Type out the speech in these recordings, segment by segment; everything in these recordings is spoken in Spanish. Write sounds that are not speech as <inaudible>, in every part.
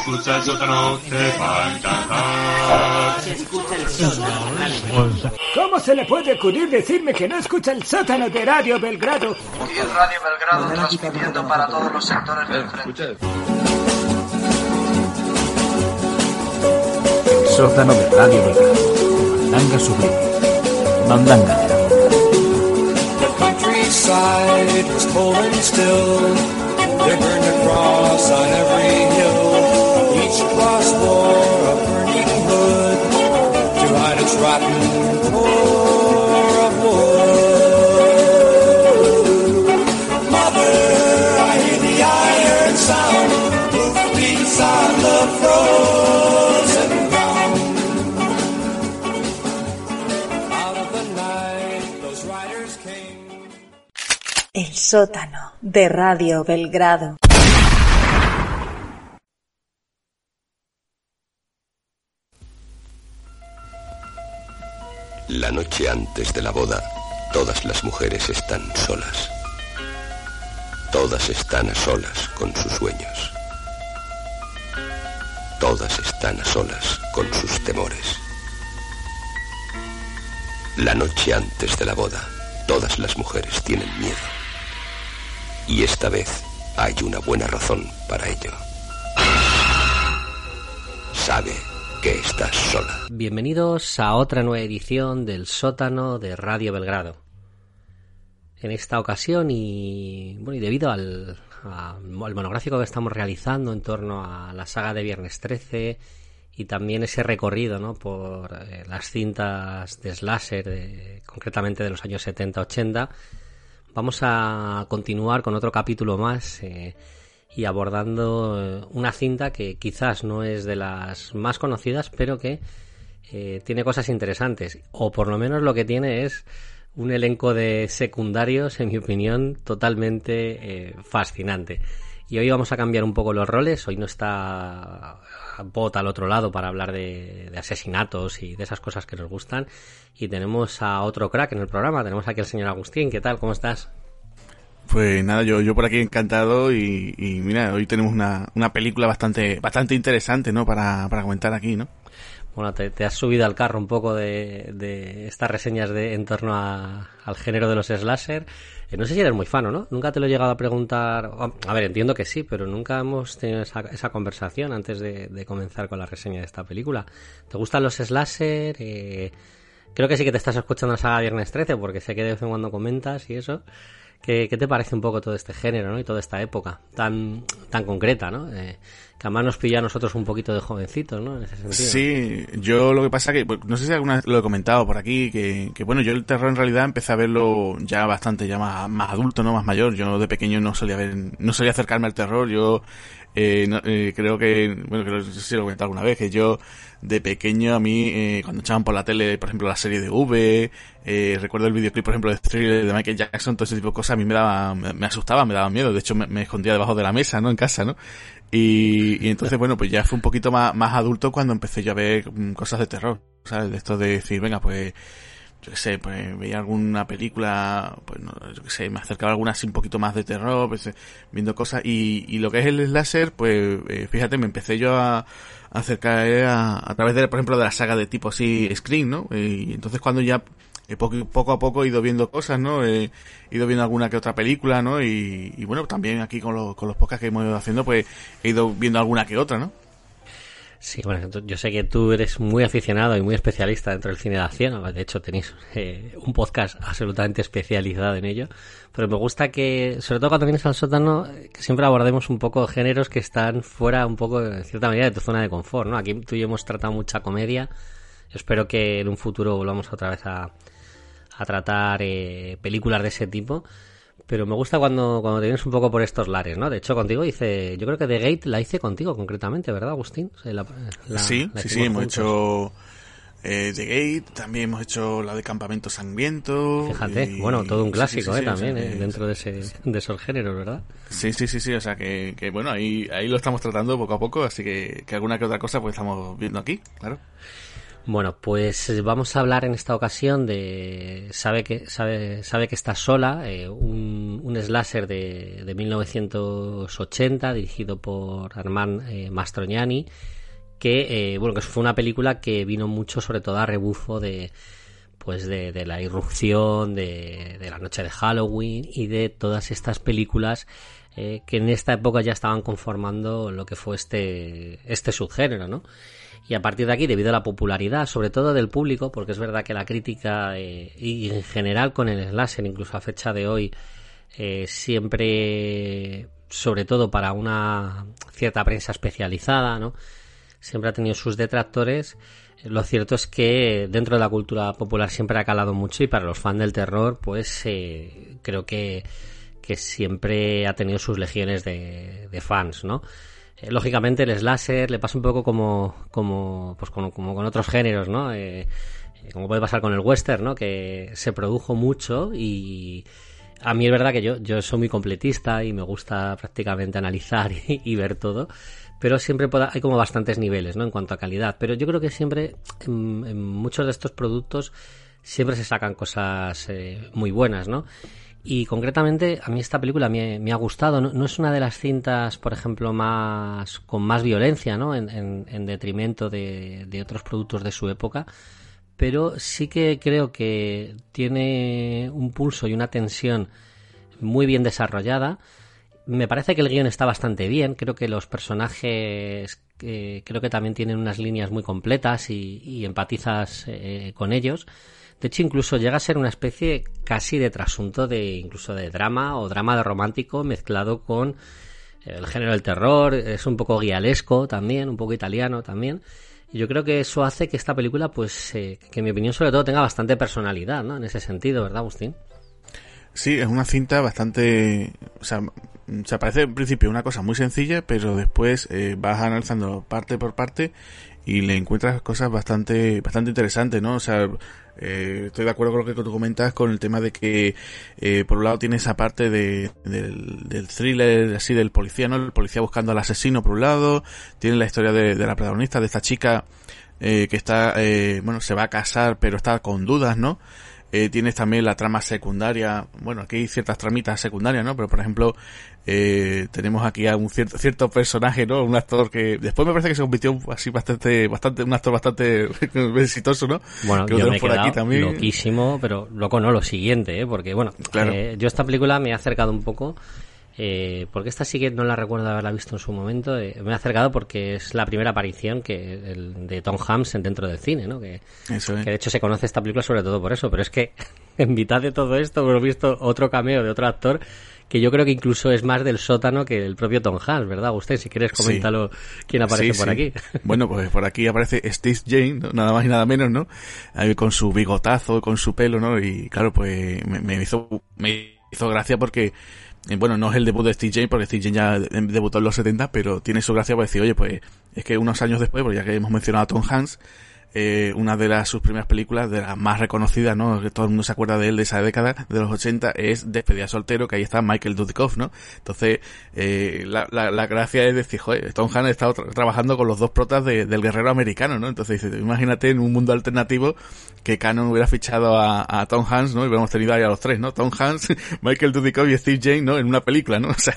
Escucha el sótano, te va a encantar. ¿Cómo se le puede ocurrir decirme que no escucha el sótano de Radio Belgrado? Es Radio Belgrado transmitiendo para todos los sectores del frente. Sótano de Radio Belgrado. Mandanga sublime. Mandanga de. The countryside was cold and still. They burned a cross on every hill. A burning hood the on the. Out of the night, riders came. El sótano de Radio Belgrado. La noche antes de la boda, todas las mujeres están solas. Todas están a solas con sus sueños. Todas están a solas con sus temores. La noche antes de la boda, todas las mujeres tienen miedo. Y esta vez hay una buena razón para ello. Sabe que estás sola. Bienvenidos a otra nueva edición del sótano de Radio Belgrado. En esta ocasión y bueno y debido al, a- monográfico que estamos realizando en torno a la saga de Viernes 13 y también ese recorrido ¿no? por eh, las cintas de slasher, concretamente de los años 70-80, vamos a continuar con otro capítulo más eh, y abordando eh, una cinta que quizás no es de las más conocidas, pero que eh, tiene cosas interesantes. O por lo menos lo que tiene es un elenco de secundarios, en mi opinión, totalmente eh, fascinante. Y hoy vamos a cambiar un poco los roles. Hoy no está Bot al otro lado para hablar de, de asesinatos y de esas cosas que nos gustan. Y tenemos a otro crack en el programa. Tenemos aquí al señor Agustín. ¿Qué tal? ¿Cómo estás? Pues nada, yo, yo por aquí encantado y, y mira, hoy tenemos una, una película bastante, bastante interesante, ¿no? Para, para comentar aquí, ¿no? Bueno, te, te has subido al carro un poco de, de estas reseñas de, en torno a- al género de los slasher. Eh, no sé si eres muy fan o no. Nunca te lo he llegado a preguntar. A ver, entiendo que sí, pero nunca hemos tenido esa, esa conversación antes de, de comenzar con la reseña de esta película. ¿Te gustan los slasher? Eh, creo que sí que te estás escuchando la saga Viernes 13, porque sé que de vez en cuando comentas y eso. ¿Qué, qué te parece un poco todo este género, ¿no? Y toda esta época tan, tan concreta, ¿no? Eh, que además nos pilla a nosotros un poquito de jovencitos, ¿no? En ese sentido. Sí, yo lo que pasa que, pues, no sé si alguna vez lo he comentado por aquí, que, que bueno, yo el terror en realidad empecé a verlo ya bastante, ya más, más adulto, ¿no? Más mayor. Yo de pequeño no solía ver, no solía acercarme al terror. Yo, eh, no- eh, creo que, bueno, creo que sí lo he comentado alguna vez, que yo de pequeño a mí, eh, cuando echaban por la tele, por ejemplo, la serie de V, eh, recuerdo el videoclip, por ejemplo, de Thriller de Michael Jackson, todo ese tipo de cosas a mí me daba, me, asustaba, me daba miedo. De hecho, me, me escondía debajo de la mesa, ¿no? En casa, ¿no? Y, y entonces, bueno, pues ya fue un poquito más, más adulto cuando empecé yo a ver mm, cosas de terror, ¿sabes? De esto de decir, venga, pues, yo qué sé, pues veía alguna película, pues no, yo qué sé, me acercaba a alguna así un poquito más de terror, pues eh, viendo cosas, y, y lo que es el slasher, pues eh, fíjate, me empecé yo a, a acercar a, a través de, por ejemplo, de la saga de tipo así, Scream, ¿no? Y entonces cuando ya eh, poco, poco a poco he ido viendo cosas, ¿no? He ido viendo alguna que otra película, ¿no? Y, y bueno, también aquí con, los con los podcasts que hemos ido haciendo, pues he ido viendo alguna que otra, ¿no? Sí, bueno, yo sé que tú eres muy aficionado y muy especialista dentro del cine de acción. De hecho, tenéis eh, un podcast absolutamente especializado en ello. Pero me gusta que, sobre todo cuando vienes al sótano, que siempre abordemos un poco géneros que están fuera un poco, en cierta medida, de tu zona de confort, ¿no? Aquí tú y yo hemos tratado mucha comedia. Espero que en un futuro volvamos otra vez a, a tratar eh, películas de ese tipo. Pero me gusta cuando, cuando te vienes un poco por estos lares, ¿no? De hecho, contigo hice, yo creo que The Gate la hice contigo concretamente, ¿verdad, Agustín? O sea, la- la- sí, la sí, sí, hemos hecho eh, The Gate, también hemos hecho la de Campamento Sangriento. Fíjate, y- bueno, todo un clásico, sí, sí, ¿eh? sí, También, ¿eh? Dentro de, ese, de esos géneros, ¿verdad? Sí, sí, sí, sí, o sea que, que bueno, ahí, ahí lo estamos tratando poco a poco, así que, que alguna que otra cosa pues estamos viendo aquí, claro. Bueno, pues eh, vamos a hablar en esta ocasión de Sabe que, sabe, sabe que estás sola, eh, un, un slasher de, de 1980 dirigido por Armand eh, que eh, bueno que fue una película que vino mucho sobre todo a rebufo de pues de, de la irrupción de, de la noche de Halloween y de todas estas películas que en esta época ya estaban conformando lo que fue este este subgénero, ¿no? Y a partir de aquí, debido a la popularidad, sobre todo del público, porque es verdad que la crítica eh, y en general con el slasher, incluso a fecha de hoy, eh, siempre, sobre todo para una cierta prensa especializada, ¿no? Siempre ha tenido sus detractores. Lo cierto es que dentro de la cultura popular siempre ha calado mucho y para los fans del terror, pues eh, creo que, que siempre ha tenido sus legiones de, de fans, ¿no? Eh, lógicamente el slasher le pasa un poco como, como, pues como, como con otros géneros, ¿no? Eh, eh, como puede pasar con el western, ¿no? Que se produjo mucho y a mí es verdad que yo, yo soy muy completista y me gusta prácticamente analizar <laughs> y, y ver todo, pero siempre pueda- hay como bastantes niveles, ¿no? En cuanto a calidad, pero yo creo que siempre en, muchos de estos productos siempre se sacan cosas muy buenas, ¿no? Y concretamente, a mí esta película me, ha gustado. No, no es una de las cintas, por ejemplo, más con más violencia, ¿no? En, en- en detrimento de, de otros productos de su época. Pero sí que creo que tiene un pulso y una tensión muy bien desarrollada. Me parece que el guion está bastante bien. Creo que los personajes eh, creo que también tienen unas líneas muy completas y, y empatizas eh, con ellos. De hecho, incluso llega a ser una especie casi de trasunto de incluso de drama o drama de romántico mezclado con el género del terror. Es un poco guialesco también, un poco italiano también. Y yo creo que eso hace que esta película, pues, eh, que en mi opinión sobre todo tenga bastante personalidad, ¿no? En ese sentido, ¿verdad, Agustín? Sí, es una cinta bastante, o sea, mm, se parece en principio una cosa muy sencilla, pero después eh, vas analizando parte por parte y le encuentras cosas bastante, bastante interesantes, ¿no? O sea, eh, estoy de acuerdo con lo que tú comentas con el tema de que, eh, por un lado tiene esa parte de, del, thriller, así del policía, ¿no? El policía buscando al asesino por un lado, tiene la historia de, de la protagonista, de esta chica, eh, que está, eh, bueno, se va a casar, pero está con dudas, ¿no? Eh, tienes también la trama secundaria. Bueno, aquí hay ciertas tramitas secundarias, ¿no? Pero por ejemplo, eh, tenemos aquí a un cierto, cierto personaje, ¿no? Un actor que después me parece que se convirtió así bastante, bastante, un actor bastante <laughs> exitoso, ¿no? Bueno, que yo me he por aquí también. loquísimo, pero loco no, lo siguiente, ¿eh? Porque, bueno, Claro. eh, yo esta película me he acercado un poco, eh, porque esta sí que no la recuerdo haberla visto en su momento, eh, me he acercado porque es la primera aparición que el, de Tom Hanks en- dentro del cine, ¿no? Que, Eso es. que de hecho se conoce esta película sobre todo por eso, pero es que <laughs> en mitad de todo esto hemos visto otro cameo de otro actor que yo creo que incluso es más del sótano que el propio Tom Hanks, ¿verdad, Agustín? Si quieres, Sí. coméntalo quién aparece Sí, por sí. aquí. <laughs> Bueno, pues por aquí aparece Steve Jane, ¿no? nada más y nada menos, ¿no? Ahí con su bigotazo, con su pelo, ¿no? Y claro, pues me, me hizo, me hizo gracia porque, bueno, no es el debut de Steve Jane, porque Steve Jane ya de- debutó en los 70, pero tiene su gracia para decir, oye, pues es que unos años después, pues ya que hemos mencionado a Tom Hanks, eh, una de las sus primeras películas, de las más reconocidas, ¿no? Que todo el mundo se acuerda de él de esa década, de los 80, es Despedida soltero, que ahí está Michael Dudikoff, ¿no? Entonces, eh, la, la, gracia es decir, joder, Tom Hanks ha estado tra- trabajando con los dos protas de- del guerrero americano, ¿no? Entonces, dice, imagínate en un mundo alternativo que Canon hubiera fichado a, a Tom Hanks, ¿no? Y hubiéramos tenido ahí a los tres, ¿no? Tom Hanks, <laughs> Michael Dudikoff y Steve Jane, ¿no? En una película, ¿no? <laughs> O sea,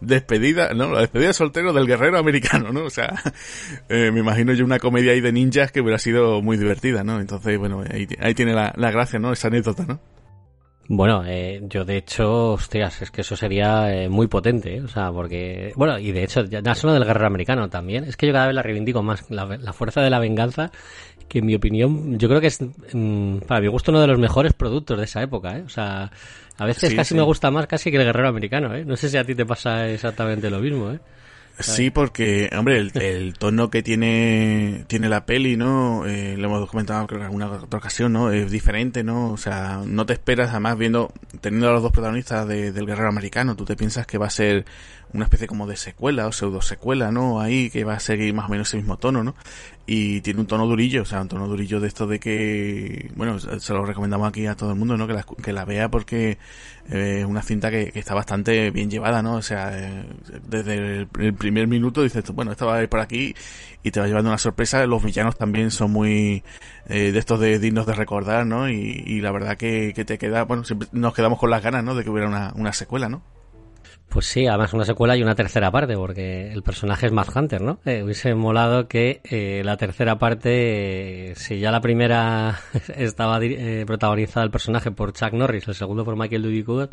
despedida, ¿no? La despedida soltero del guerrero americano, ¿no? O sea, <laughs> eh, me imagino yo una comedia ahí de ninjas que hubiera sido muy divertida, ¿no? Entonces, bueno, ahí, ahí tiene la, la gracia, ¿no? Esa anécdota, ¿no? Bueno, eh, yo de hecho, hostias, es que eso sería eh, muy potente, ¿eh? o sea, porque, bueno, y de hecho, ya no solo del guerrero americano también, es que yo cada vez la reivindico más, la, la fuerza de la venganza, que en mi opinión, yo creo que es, mm, para mi gusto, uno de los mejores productos de esa época, ¿eh? O sea, a veces Sí, casi sí. me gusta más casi que el guerrero americano, ¿eh? No sé si a ti te pasa exactamente lo mismo, ¿eh? Sí, porque, hombre, el, el, tono que tiene tiene la peli, ¿no? Eh, lo hemos comentado creo que en alguna otra ocasión, ¿no? Es diferente, ¿no? O sea, no te esperas, además, viendo, teniendo a los dos protagonistas de, del guerrero americano, tú te piensas que va a ser una especie como de secuela o pseudo secuela, ¿no? Ahí que va a seguir más o menos ese mismo tono, ¿no? Y tiene un tono durillo, o sea, un tono durillo de esto de que, bueno, se lo recomendamos aquí a todo el mundo, ¿no? Que la, que la vea porque eh, es una cinta que, que, está bastante bien llevada, ¿no? O sea, eh, desde el, primer minuto dices, bueno, esta va a ir por aquí y te va llevando una sorpresa. Los villanos también son muy eh, de estos de dignos de recordar, ¿no? Y, y la verdad que, que, te queda, bueno, siempre nos quedamos con las ganas, ¿no? De que hubiera una, una secuela, ¿no? Pues sí, además una secuela y una tercera parte, porque el personaje es Mad Hunter, ¿no? Eh, hubiese molado que eh, la tercera parte, eh, si ya la primera <laughs> estaba eh, protagonizada el personaje por Chuck Norris, el segundo por Michael Dudikoff,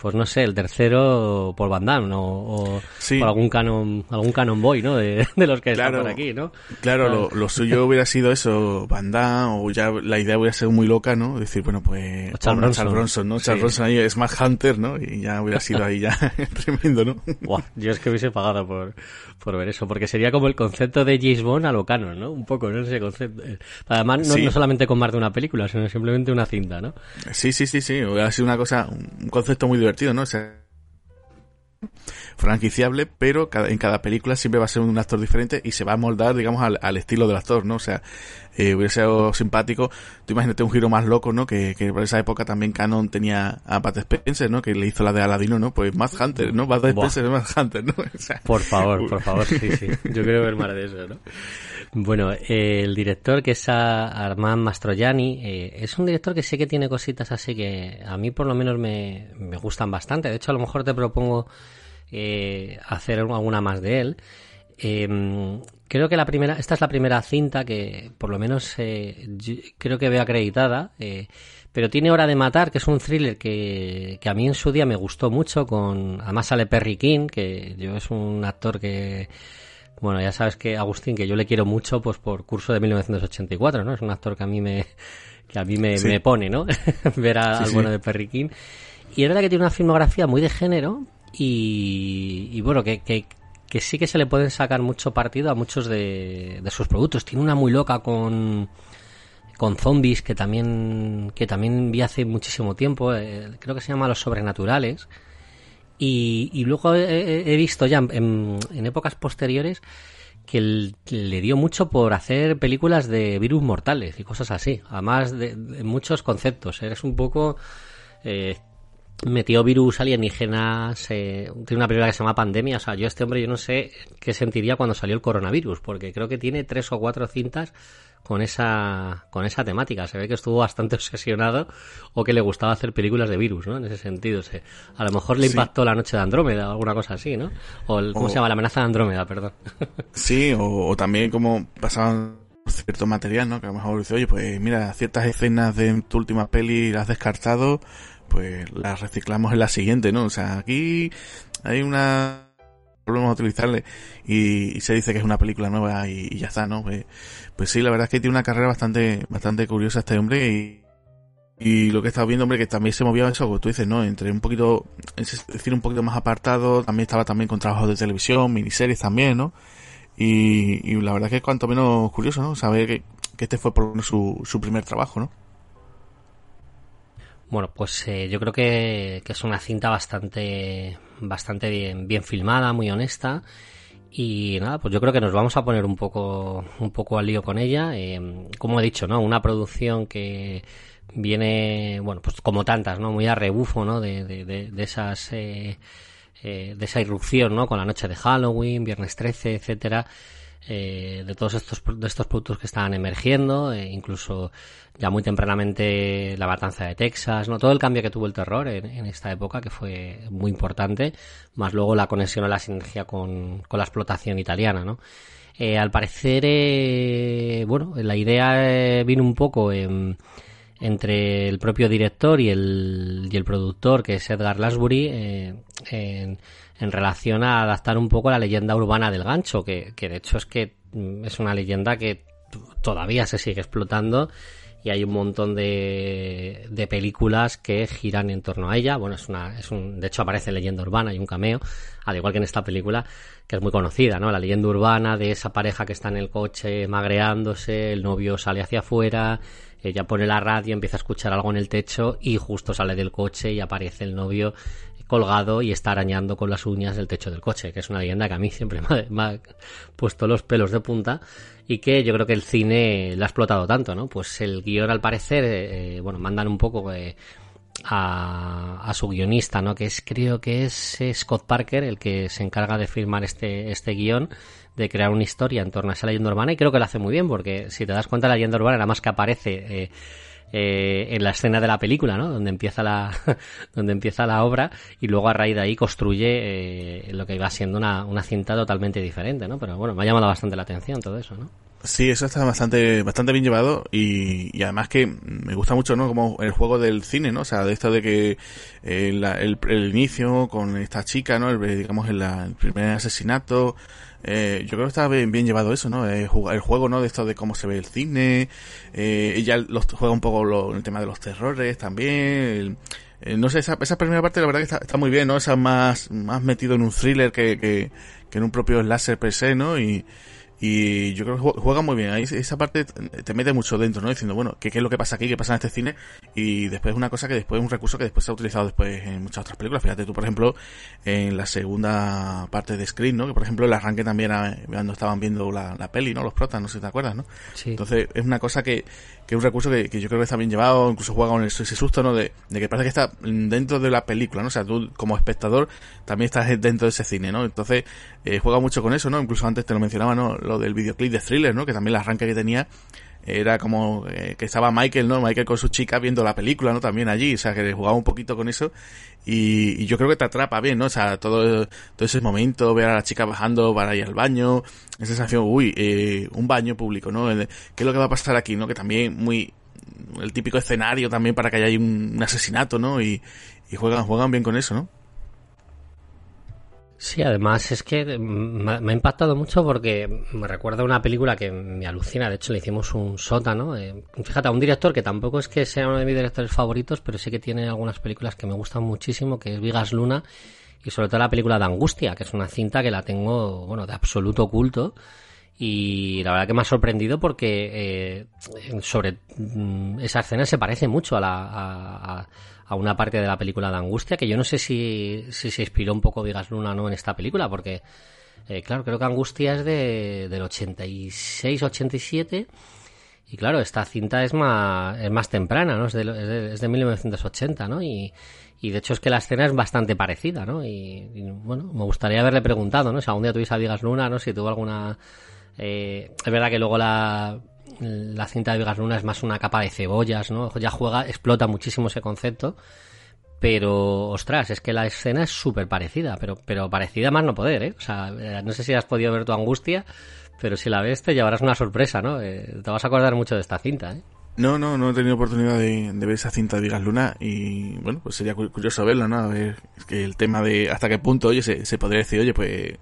pues no sé, el tercero por Van Damme, ¿no? O sí. por algún canon, algún canon boy, ¿no? De, de los que claro, están por aquí, ¿no? Claro, lo, lo, suyo hubiera sido eso, Van Damme, o ya la idea hubiera sido muy loca, ¿no? Decir, bueno, pues... Charles, Bronson. Charles Bronson, ¿no? Sí. Charles Bronson ahí es más Hunter, ¿no? Y ya hubiera sido ahí ya <laughs> tremendo, ¿no? Buah, yo es que hubiese pagado por, por ver eso, porque sería como el concepto de James Bond a lo canon, ¿no? Un poco, ¿no? Ese concepto. Además, no, sí. no solamente con más de una película, sino simplemente una cinta, ¿no? Sí, sí, sí, sí. Hubiera sido una cosa, un concepto muy ¿no? Sea, franquiciable, pero en cada película siempre va a ser un actor diferente y se va a moldar, digamos, al, al estilo del actor, ¿no? Sea, eh, hubiera sido simpático. Tú imagínate un giro más loco, ¿no? Que, que por esa época también Canon tenía a Pat Spencer, ¿no? Que le hizo la de Aladino, ¿no? Pues Matt Hunter, ¿no? Pat Spencer es Matt Hunter, ¿no? <laughs> O sea, por favor, por <laughs> favor, sí, sí. Yo quiero ver más de eso, ¿no? Bueno, eh, el director que es Armand Mastroianni eh, es un director que sé que tiene cositas así que a mí por lo menos me, me gustan bastante. De hecho, a lo mejor te propongo eh, hacer alguna más de él. Eh, creo que la primera, esta es la primera cinta que por lo menos eh, creo que veo acreditada. Eh, pero tiene Hora de Matar, que es un thriller que, que, a mí en su día me gustó mucho. Con además sale Perry King, que yo es un actor que bueno, ya sabes que Agustín, que yo le quiero mucho, pues por curso de 1984, ¿no? Es un actor que a mí me, que a mí me, sí. me pone, ¿no? <laughs> Ver a, sí, al bueno de Perry King. Y es verdad que tiene una filmografía muy de género y, y bueno, que, que, que, sí que se le pueden sacar mucho partido a muchos de, de sus productos. Tiene una muy loca con con zombies que también que también vi hace muchísimo tiempo, eh, creo que se llama Los Sobrenaturales y, y luego he, visto ya en, épocas posteriores que, le dio mucho por hacer películas de virus mortales y cosas así, además de, de muchos conceptos. Eres un poco... Eh, metió virus alienígenas, eh, tiene una película que se llama Pandemia, o sea, yo este hombre yo no sé qué sentiría cuando salió el coronavirus, porque creo que tiene tres o cuatro cintas con esa con esa temática. Se ve que estuvo bastante <laughs> obsesionado o que le gustaba hacer películas de virus, ¿no? En ese sentido. Se, a lo mejor le impactó sí. la noche de Andrómeda o alguna cosa así, ¿no? O el, ¿cómo o, se llama? La amenaza de Andrómeda, perdón. <laughs> Sí, o, o también como pasaban cierto material, ¿no? Que a lo mejor dice, oye, pues mira, ciertas escenas de tu última peli las has descartado, pues las reciclamos en la siguiente, ¿no? O sea, aquí hay una volvemos a utilizarle y, se dice que es una película nueva y, ya está, ¿no? Pues, pues, sí, la verdad es que tiene una carrera bastante bastante curiosa este hombre y, lo que he estado viendo, hombre, que también se movía eso, como tú dices, ¿no? Entre un poquito, es decir, un poquito más apartado, también estaba también con trabajos de televisión, miniseries también, ¿no? Y, y la verdad que es cuanto menos curioso, ¿no? Saber que, este fue por su, su primer trabajo, ¿no? Bueno, pues eh, yo creo que, que, es una cinta bastante, bastante bien, bien filmada, muy honesta. Y nada, pues yo creo que nos vamos a poner un poco, un poco al lío con ella. Eh, como he dicho, ¿no? Una producción que viene, bueno, pues como tantas, ¿no? Muy a rebufo, ¿no? De, de, de, de esas, eh, eh, de esa irrupción, ¿no? Con la noche de Halloween, Viernes 13, etcétera eh, de todos estos de estos productos que estaban emergiendo, eh, incluso ya muy tempranamente la matanza de Texas, no todo el cambio que tuvo el terror en, esta época que fue muy importante, más luego la conexión o la sinergia con, con la explotación italiana, ¿no? Eh, al parecer, eh, bueno, la idea vino un poco en, entre el propio director y el, y el productor, que es Edgar Lasbury, en, en relación a adaptar un poco la leyenda urbana del gancho, que, que de hecho es que es una leyenda que todavía se sigue explotando y hay un montón de, de películas que giran en torno a ella. Bueno, es una, es un, de hecho aparece leyenda urbana y un cameo, al igual que en esta película, que es muy conocida, ¿no? La leyenda urbana de esa pareja que está en el coche magreándose, el novio sale hacia afuera, ella pone la radio, empieza a escuchar algo en el techo y justo sale del coche y aparece el novio colgado y está arañando con las uñas el techo del coche, que es una leyenda que a mí siempre <laughs> me ha, puesto los pelos de punta y que yo creo que el cine lo ha explotado tanto, ¿no? Pues el guion al parecer, eh, bueno, mandan un poco eh, a, a, su guionista, ¿no? Que es, creo que es Scott Parker el que se encarga de firmar este, este guion, de crear una historia en torno a esa leyenda urbana y creo que lo hace muy bien porque si te das cuenta la leyenda urbana nada más que aparece eh, eh, en la escena de la película, ¿no? Donde empieza la, <laughs> donde empieza la obra y luego a raíz de ahí construye eh, lo que iba siendo una, una cinta totalmente diferente, ¿no? Pero bueno, me ha llamado bastante la atención todo eso, ¿no? Sí, eso está bastante, bastante bien llevado y, y, además que me gusta mucho, ¿no? Como el juego del cine, ¿no? O sea, de esto de que eh, la, el, el, inicio con esta chica, ¿no? El, digamos, el, el primer asesinato, eh, yo creo que está bien, bien llevado eso, ¿no? Eh, el juego, ¿no? De esto de cómo se ve el cine, eh, ella los, juega un poco lo, el tema de los terrores también, el, eh, no sé, esa, esa primera parte la verdad que está, está muy bien, ¿no? Esa más, más metido en un thriller que, que, que en un propio slasher per se, ¿no? Y, y yo creo que juega muy bien. Ahí esa parte te mete mucho dentro, ¿no? Diciendo, bueno, ¿qué, qué es lo que pasa aquí? ¿Qué pasa en este cine? Y después una cosa que después, un recurso que después se ha utilizado después en muchas otras películas. Fíjate tú, por ejemplo, en la segunda parte de Screen, ¿no? Que por ejemplo el arranque también era cuando estaban viendo la, la peli, ¿no? Los protas, no sé si te acuerdas, ¿no? Sí. Entonces es una cosa que, que es un recurso que, que, yo creo que está bien llevado, incluso juega con ese susto, ¿no? De, de que parece que está dentro de la película, ¿no? O sea, tú como espectador también estás dentro de ese cine, ¿no? Entonces eh, juega mucho con eso, ¿no? Incluso antes te lo mencionaba, ¿no? Lo del videoclip de thriller, ¿no? Que también el arranque que tenía era como eh, que estaba Michael, ¿no? Michael con su chica viendo la película, ¿no? También allí, o sea, que jugaba un poquito con eso y, y yo creo que te atrapa bien, ¿no? O sea, todo, todo ese momento, ver a la chica bajando para ir al baño, esa sensación, uy, eh, un baño público, ¿no? ¿Qué es lo que va a pasar aquí, ¿no? Que también muy, el típico escenario también para que haya un, un asesinato, ¿no? Y, y juegan, juegan bien con eso, ¿no? Sí, además es que me ha impactado mucho porque me recuerda una película que me alucina. De hecho, le hicimos un sótano. Eh, fíjate, a un director que tampoco es que sea uno de mis directores favoritos, pero sí que tiene algunas películas que me gustan muchísimo, que es Vigas Luna y sobre todo la película de Angustia, que es una cinta que la tengo, bueno, de absoluto culto. Y la verdad que me ha sorprendido porque eh, sobre mm, esa escena se parece mucho a la. A, a, a una parte de la película de Angustia, que yo no sé si, si se inspiró un poco Vigas Luna no en esta película, porque, eh, claro, creo que Angustia es de, del 86-87, y claro, esta cinta es más, es más temprana, ¿no? Es de, es de, es de 1980, ¿no? Y, y de hecho es que la escena es bastante parecida, ¿no? Y, y, bueno, me gustaría haberle preguntado, ¿no? Si algún día tuviese a Vigas Luna, ¿no? Si tuvo alguna... Eh, es verdad que luego la la cinta de Vegas Luna es más una capa de cebollas, ¿no? Ya juega, explota muchísimo ese concepto. Pero, ostras, es que la escena es súper parecida, pero, pero parecida más no poder, ¿eh? O sea, no sé si has podido ver tu angustia, pero si la ves te llevarás una sorpresa, ¿no? Eh, te vas a acordar mucho de esta cinta, ¿eh? No, no, no he tenido oportunidad de, ver esa cinta de Vigas Luna y bueno, pues sería curioso verla, ¿no? A ver que el tema de hasta qué punto, oye, se, se podría decir, oye, pues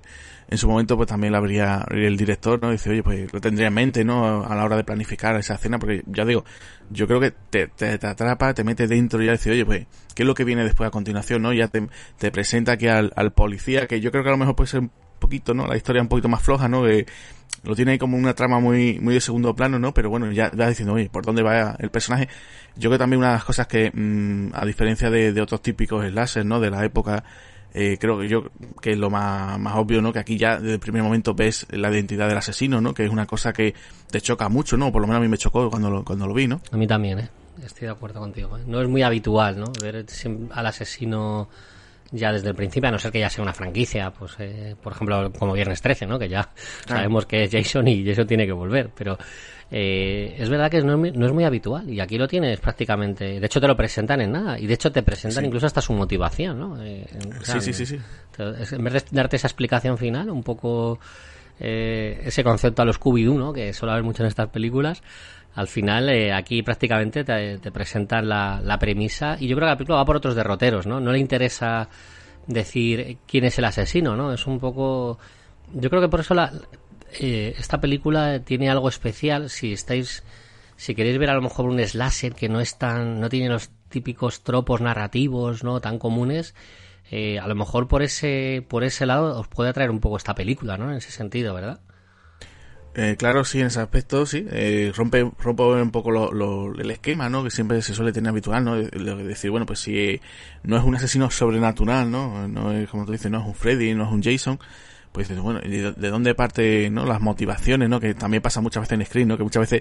en su momento pues también lo habría el director, ¿no? Dice, oye, pues lo tendría en mente, ¿no? A la hora de planificar esa escena, porque ya digo, yo creo que te, te, te atrapa, te mete dentro y ya dice, oye, pues, ¿qué es lo que viene después a continuación, no? Ya te, presenta aquí al, policía, que yo creo que a lo mejor puede ser un poquito, ¿no? La historia un poquito más floja, ¿no? Que lo tiene ahí como una trama muy, muy de segundo plano, ¿no? Pero bueno, ya vas diciendo, oye, ¿por dónde va el personaje? Yo creo que también una de las cosas que, mmm, a diferencia de, de otros típicos slashers, ¿no? De la época, eh, creo que yo que es lo más, más obvio, ¿no? Que aquí ya desde el primer momento ves la identidad del asesino, ¿no? Que es una cosa que te choca mucho, ¿no? Por lo menos a mí me chocó cuando lo, cuando lo vi, ¿no? A mí también, ¿eh? Estoy de acuerdo contigo. ¿eh? No es muy habitual, ¿no? Ver al asesino ya desde el principio, a no ser que ya sea una franquicia, pues eh, por ejemplo como Viernes 13, ¿no? Que ya sabemos que es Jason y Jason tiene que volver, pero eh, es verdad que no es, muy, no es, muy, habitual y aquí lo tienes prácticamente, de hecho te lo presentan en nada y de hecho te presentan sí. incluso hasta su motivación, ¿no? Eh, sí, sí, sí, sí. En vez de darte esa explicación final, un poco eh, ese concepto a los Scooby-Doo, ¿no? Que suele haber mucho en estas películas, al final eh, aquí prácticamente te, te presentan la, la, premisa y yo creo que la película va por otros derroteros, ¿no? No le interesa decir quién es el asesino, ¿no? Es un poco... Yo creo que por eso la, eh, esta película tiene algo especial si estáis si queréis ver a lo mejor un slasher que no es tan, no tiene los típicos tropos narrativos, ¿no? Tan comunes, eh, a lo mejor por ese, por ese lado os puede atraer un poco esta película, ¿no? En ese sentido, ¿verdad? Eh, claro, sí, en ese aspecto, sí. Eh, rompe, rompe un poco lo, el esquema, ¿no? Que siempre se suele tener habitual, ¿no? De, de decir, bueno, pues si no es un asesino sobrenatural, ¿no? No es, como tú dices, no es un Freddy, no es un Jason. Pues dices, bueno, ¿y de, de dónde parte, no? Las motivaciones, ¿no? Que también pasa muchas veces en screen, ¿no? Que muchas veces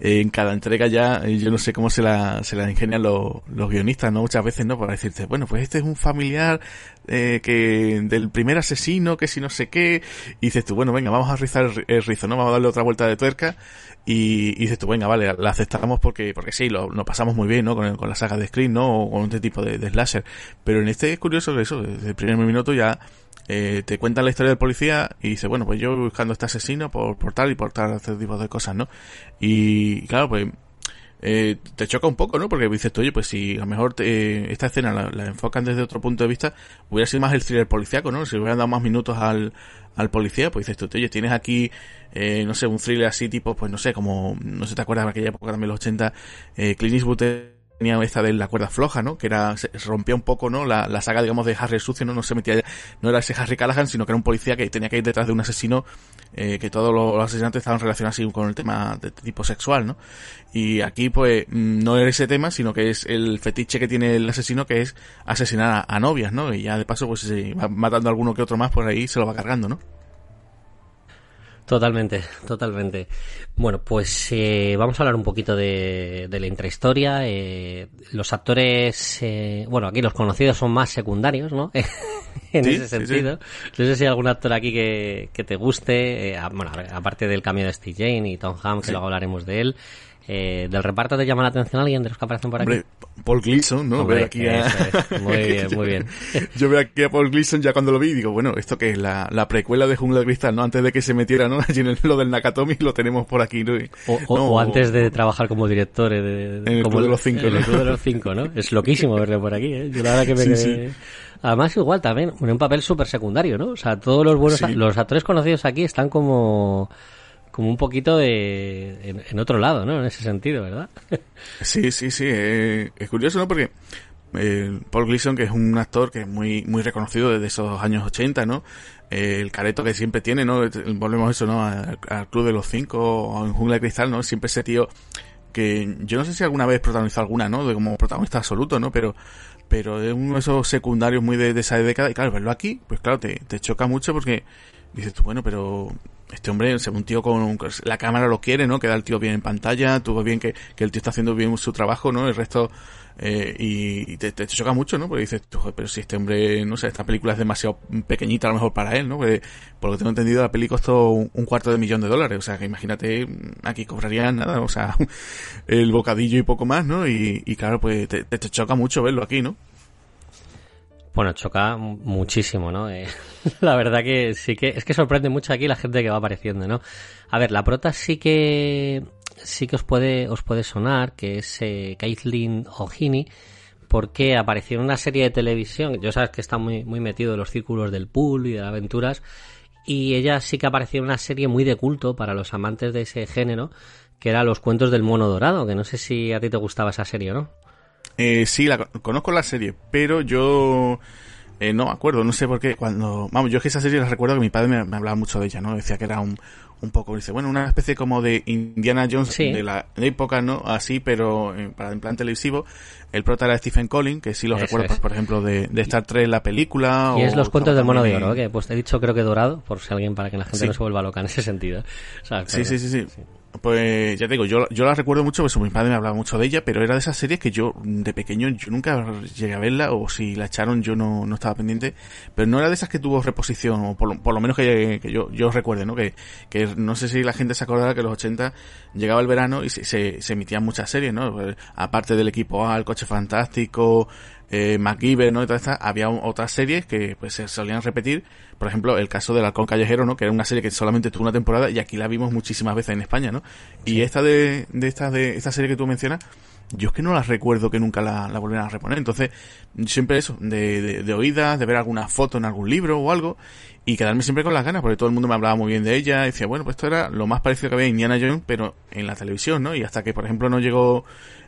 eh, en cada entrega ya, eh, yo no sé cómo se la, se la ingenian los, los guionistas, ¿no? Muchas veces, ¿no? Para decirte, bueno, pues este es un familiar eh, que del primer asesino, que si no sé qué, y dices tú, bueno, venga, vamos a rizar el, rizo, ¿no? Vamos a darle otra vuelta de tuerca, y, y dices tú, venga, vale, la aceptamos porque, porque sí, lo, lo pasamos muy bien, ¿no? Con, el- con la saga de Screen, ¿no? O con este tipo de, slasher. Pero en este es curioso eso, desde el primer minuto ya eh, te cuentan la historia del policía y dice, bueno, pues yo buscando este asesino por, por tal y por tal, este tipo de cosas, ¿no? Y claro, pues eh, te choca un poco, ¿no? Porque dices tú, oye, pues si a lo mejor te- esta escena la, la enfocan desde otro punto de vista, hubiera sido más el thriller policíaco, ¿no? Si hubieran dado más minutos al, al policía, pues dices tú, oye, tienes aquí, eh, no sé, un thriller así tipo, pues no sé, como, no sé, te acuerdas de aquella época también los 80, eh, Clint Eastwood tenía esta de la cuerda floja, ¿no? Que era, se rompía un poco, ¿no? La, la saga, digamos, de Harry el Sucio, ¿no? No se metía, no era ese Harry Callahan, sino que era un policía que tenía que ir detrás de un asesino, eh, que todos los, asesinatos estaban relacionados con el tema de tipo sexual, ¿no? Y aquí, pues, mm, no es ese tema, sino que es el fetiche que tiene el asesino, que es asesinar a, novias, ¿no? Y ya de paso, pues, si va matando a alguno que otro más por ahí, se lo va cargando, ¿no? Totalmente, totalmente. Bueno, pues eh, vamos a hablar un poquito de, de la intrahistoria. Eh, los actores, eh, bueno, aquí los conocidos son más secundarios, ¿no? <laughs> en Sí, ese sí, sentido. No sé si hay algún actor aquí que, que te guste, eh, bueno, aparte del cambio de Steve Jane y Tom Hamm, que luego hablaremos de él. Eh, ¿Del reparto te llama la atención alguien de los que aparecen por aquí? Hombre, Paul Gleason, ¿no? Hombre, aquí a- es. <laughs> Muy bien, muy bien. <laughs> Yo veo aquí a Paul Gleason ya cuando lo vi y digo, bueno, esto que es la, la precuela de Jungla de Cristal, ¿no? Antes de que se metiera, ¿no? <laughs> Allí en lo del Nakatomi lo tenemos por aquí, ¿no? O, o- no, o antes de trabajar como director eh, de, En el como Club de los Cinco, en el ¿no? Club de los Cinco, ¿no? Es loquísimo verlo por aquí, ¿eh? Yo la verdad que me Sí, quedé- Además igual también, en un papel súper secundario, ¿no? O sea, todos los buenos, Sí. los actores conocidos aquí están como como un poquito de en, otro lado, ¿no? En ese sentido, ¿verdad? <laughs> Sí, sí, sí. eh, es curioso, ¿no? Porque eh, Paul Gleason, que es un actor que es muy, muy reconocido desde esos años 80, ¿no? Eh, el careto que siempre tiene, ¿no? Volvemos a eso, ¿no? Al, al Club de los Cinco o en Jungla de Cristal, ¿no? Siempre ese tío que yo no sé si alguna vez protagonizó alguna, ¿no? De como protagonista absoluto, ¿no? Pero pero es uno de esos secundarios muy de, de esa década y claro, verlo aquí, pues claro, te, te choca mucho porque dices tú, bueno, pero este hombre, o sea, un tío con la cámara lo quiere, ¿no? Queda el tío bien en pantalla, tú ves bien que, que el tío está haciendo bien su trabajo, ¿no? El resto, eh, y, y te, te choca mucho, ¿no? Porque dices, pero si este hombre, no sé, esta película es demasiado pequeñita a lo mejor para él, ¿no? Porque, por lo que tengo entendido, la peli costó un, un cuarto de millón de dólares, o sea, que imagínate, aquí cobrarían nada, o sea, <laughs> el bocadillo y poco más, ¿no? Y, y claro, pues te, te choca mucho verlo aquí, ¿no? Bueno, choca muchísimo, ¿no? Eh, <laughs> la verdad que sí que es que sorprende mucho aquí la gente que va apareciendo, ¿no? A ver, la prota sí que sí que os puede os puede sonar que es eh, Caitlin O'Heaney porque apareció en una serie de televisión, yo sabes que está muy muy metido en los círculos del pool y de aventuras y ella sí que apareció en una serie muy de culto para los amantes de ese género que era Los cuentos del mono dorado, que no sé si a ti te gustaba esa serie no. Eh, sí, la con- conozco la serie, pero yo eh, no me acuerdo, no sé por qué. Cuando, vamos, yo es que esa serie la recuerdo que mi padre me, me hablaba mucho de ella, ¿no? Decía que era un, un poco, dice, bueno, una especie como de Indiana Jones Sí. de la época, ¿no? Así, pero eh, para en plan televisivo. El prota era Stephen Collins, que sí lo Eso recuerdo, es. pues, por ejemplo, de, de Star Trek, la película. Y es o los cuentos del mono de oro, en- que pues he dicho creo que dorado, por si alguien para que la gente Sí. no se vuelva loca en ese sentido. O sea, Sí, sí, sí, sí. Pues ya te digo, yo, yo la recuerdo mucho, pues mi padre me hablaba mucho de ella, pero era de esas series que yo de pequeño yo nunca llegué a verla, o si la echaron yo no, no estaba pendiente, pero no era de esas que tuvo reposición, o por por lo menos que, que yo, yo recuerde, ¿no? Que, que no sé si la gente se acordará que en los 80 llegaba el verano y se, se, se emitían muchas series, ¿no? Pues, aparte del equipo A, el coche fantástico, eh, MacGyver, ¿no? Y todas estas, había un- otras series que pues se solían repetir. Por ejemplo, el caso del halcón callejero, ¿no? Que era una serie que solamente tuvo una temporada y aquí la vimos muchísimas veces en España, ¿no? Y esta de, de esta de esta serie que tú mencionas, yo es que no las recuerdo que nunca la, la volvieran a reponer. Entonces, siempre eso, de, de, de oídas, de ver alguna foto en algún libro o algo, y quedarme siempre con las ganas, porque todo el mundo me hablaba muy bien de ella, y decía, bueno, pues esto era lo más parecido que había Indiana Jones, pero en la televisión, ¿no? Y hasta que, por ejemplo, no llegó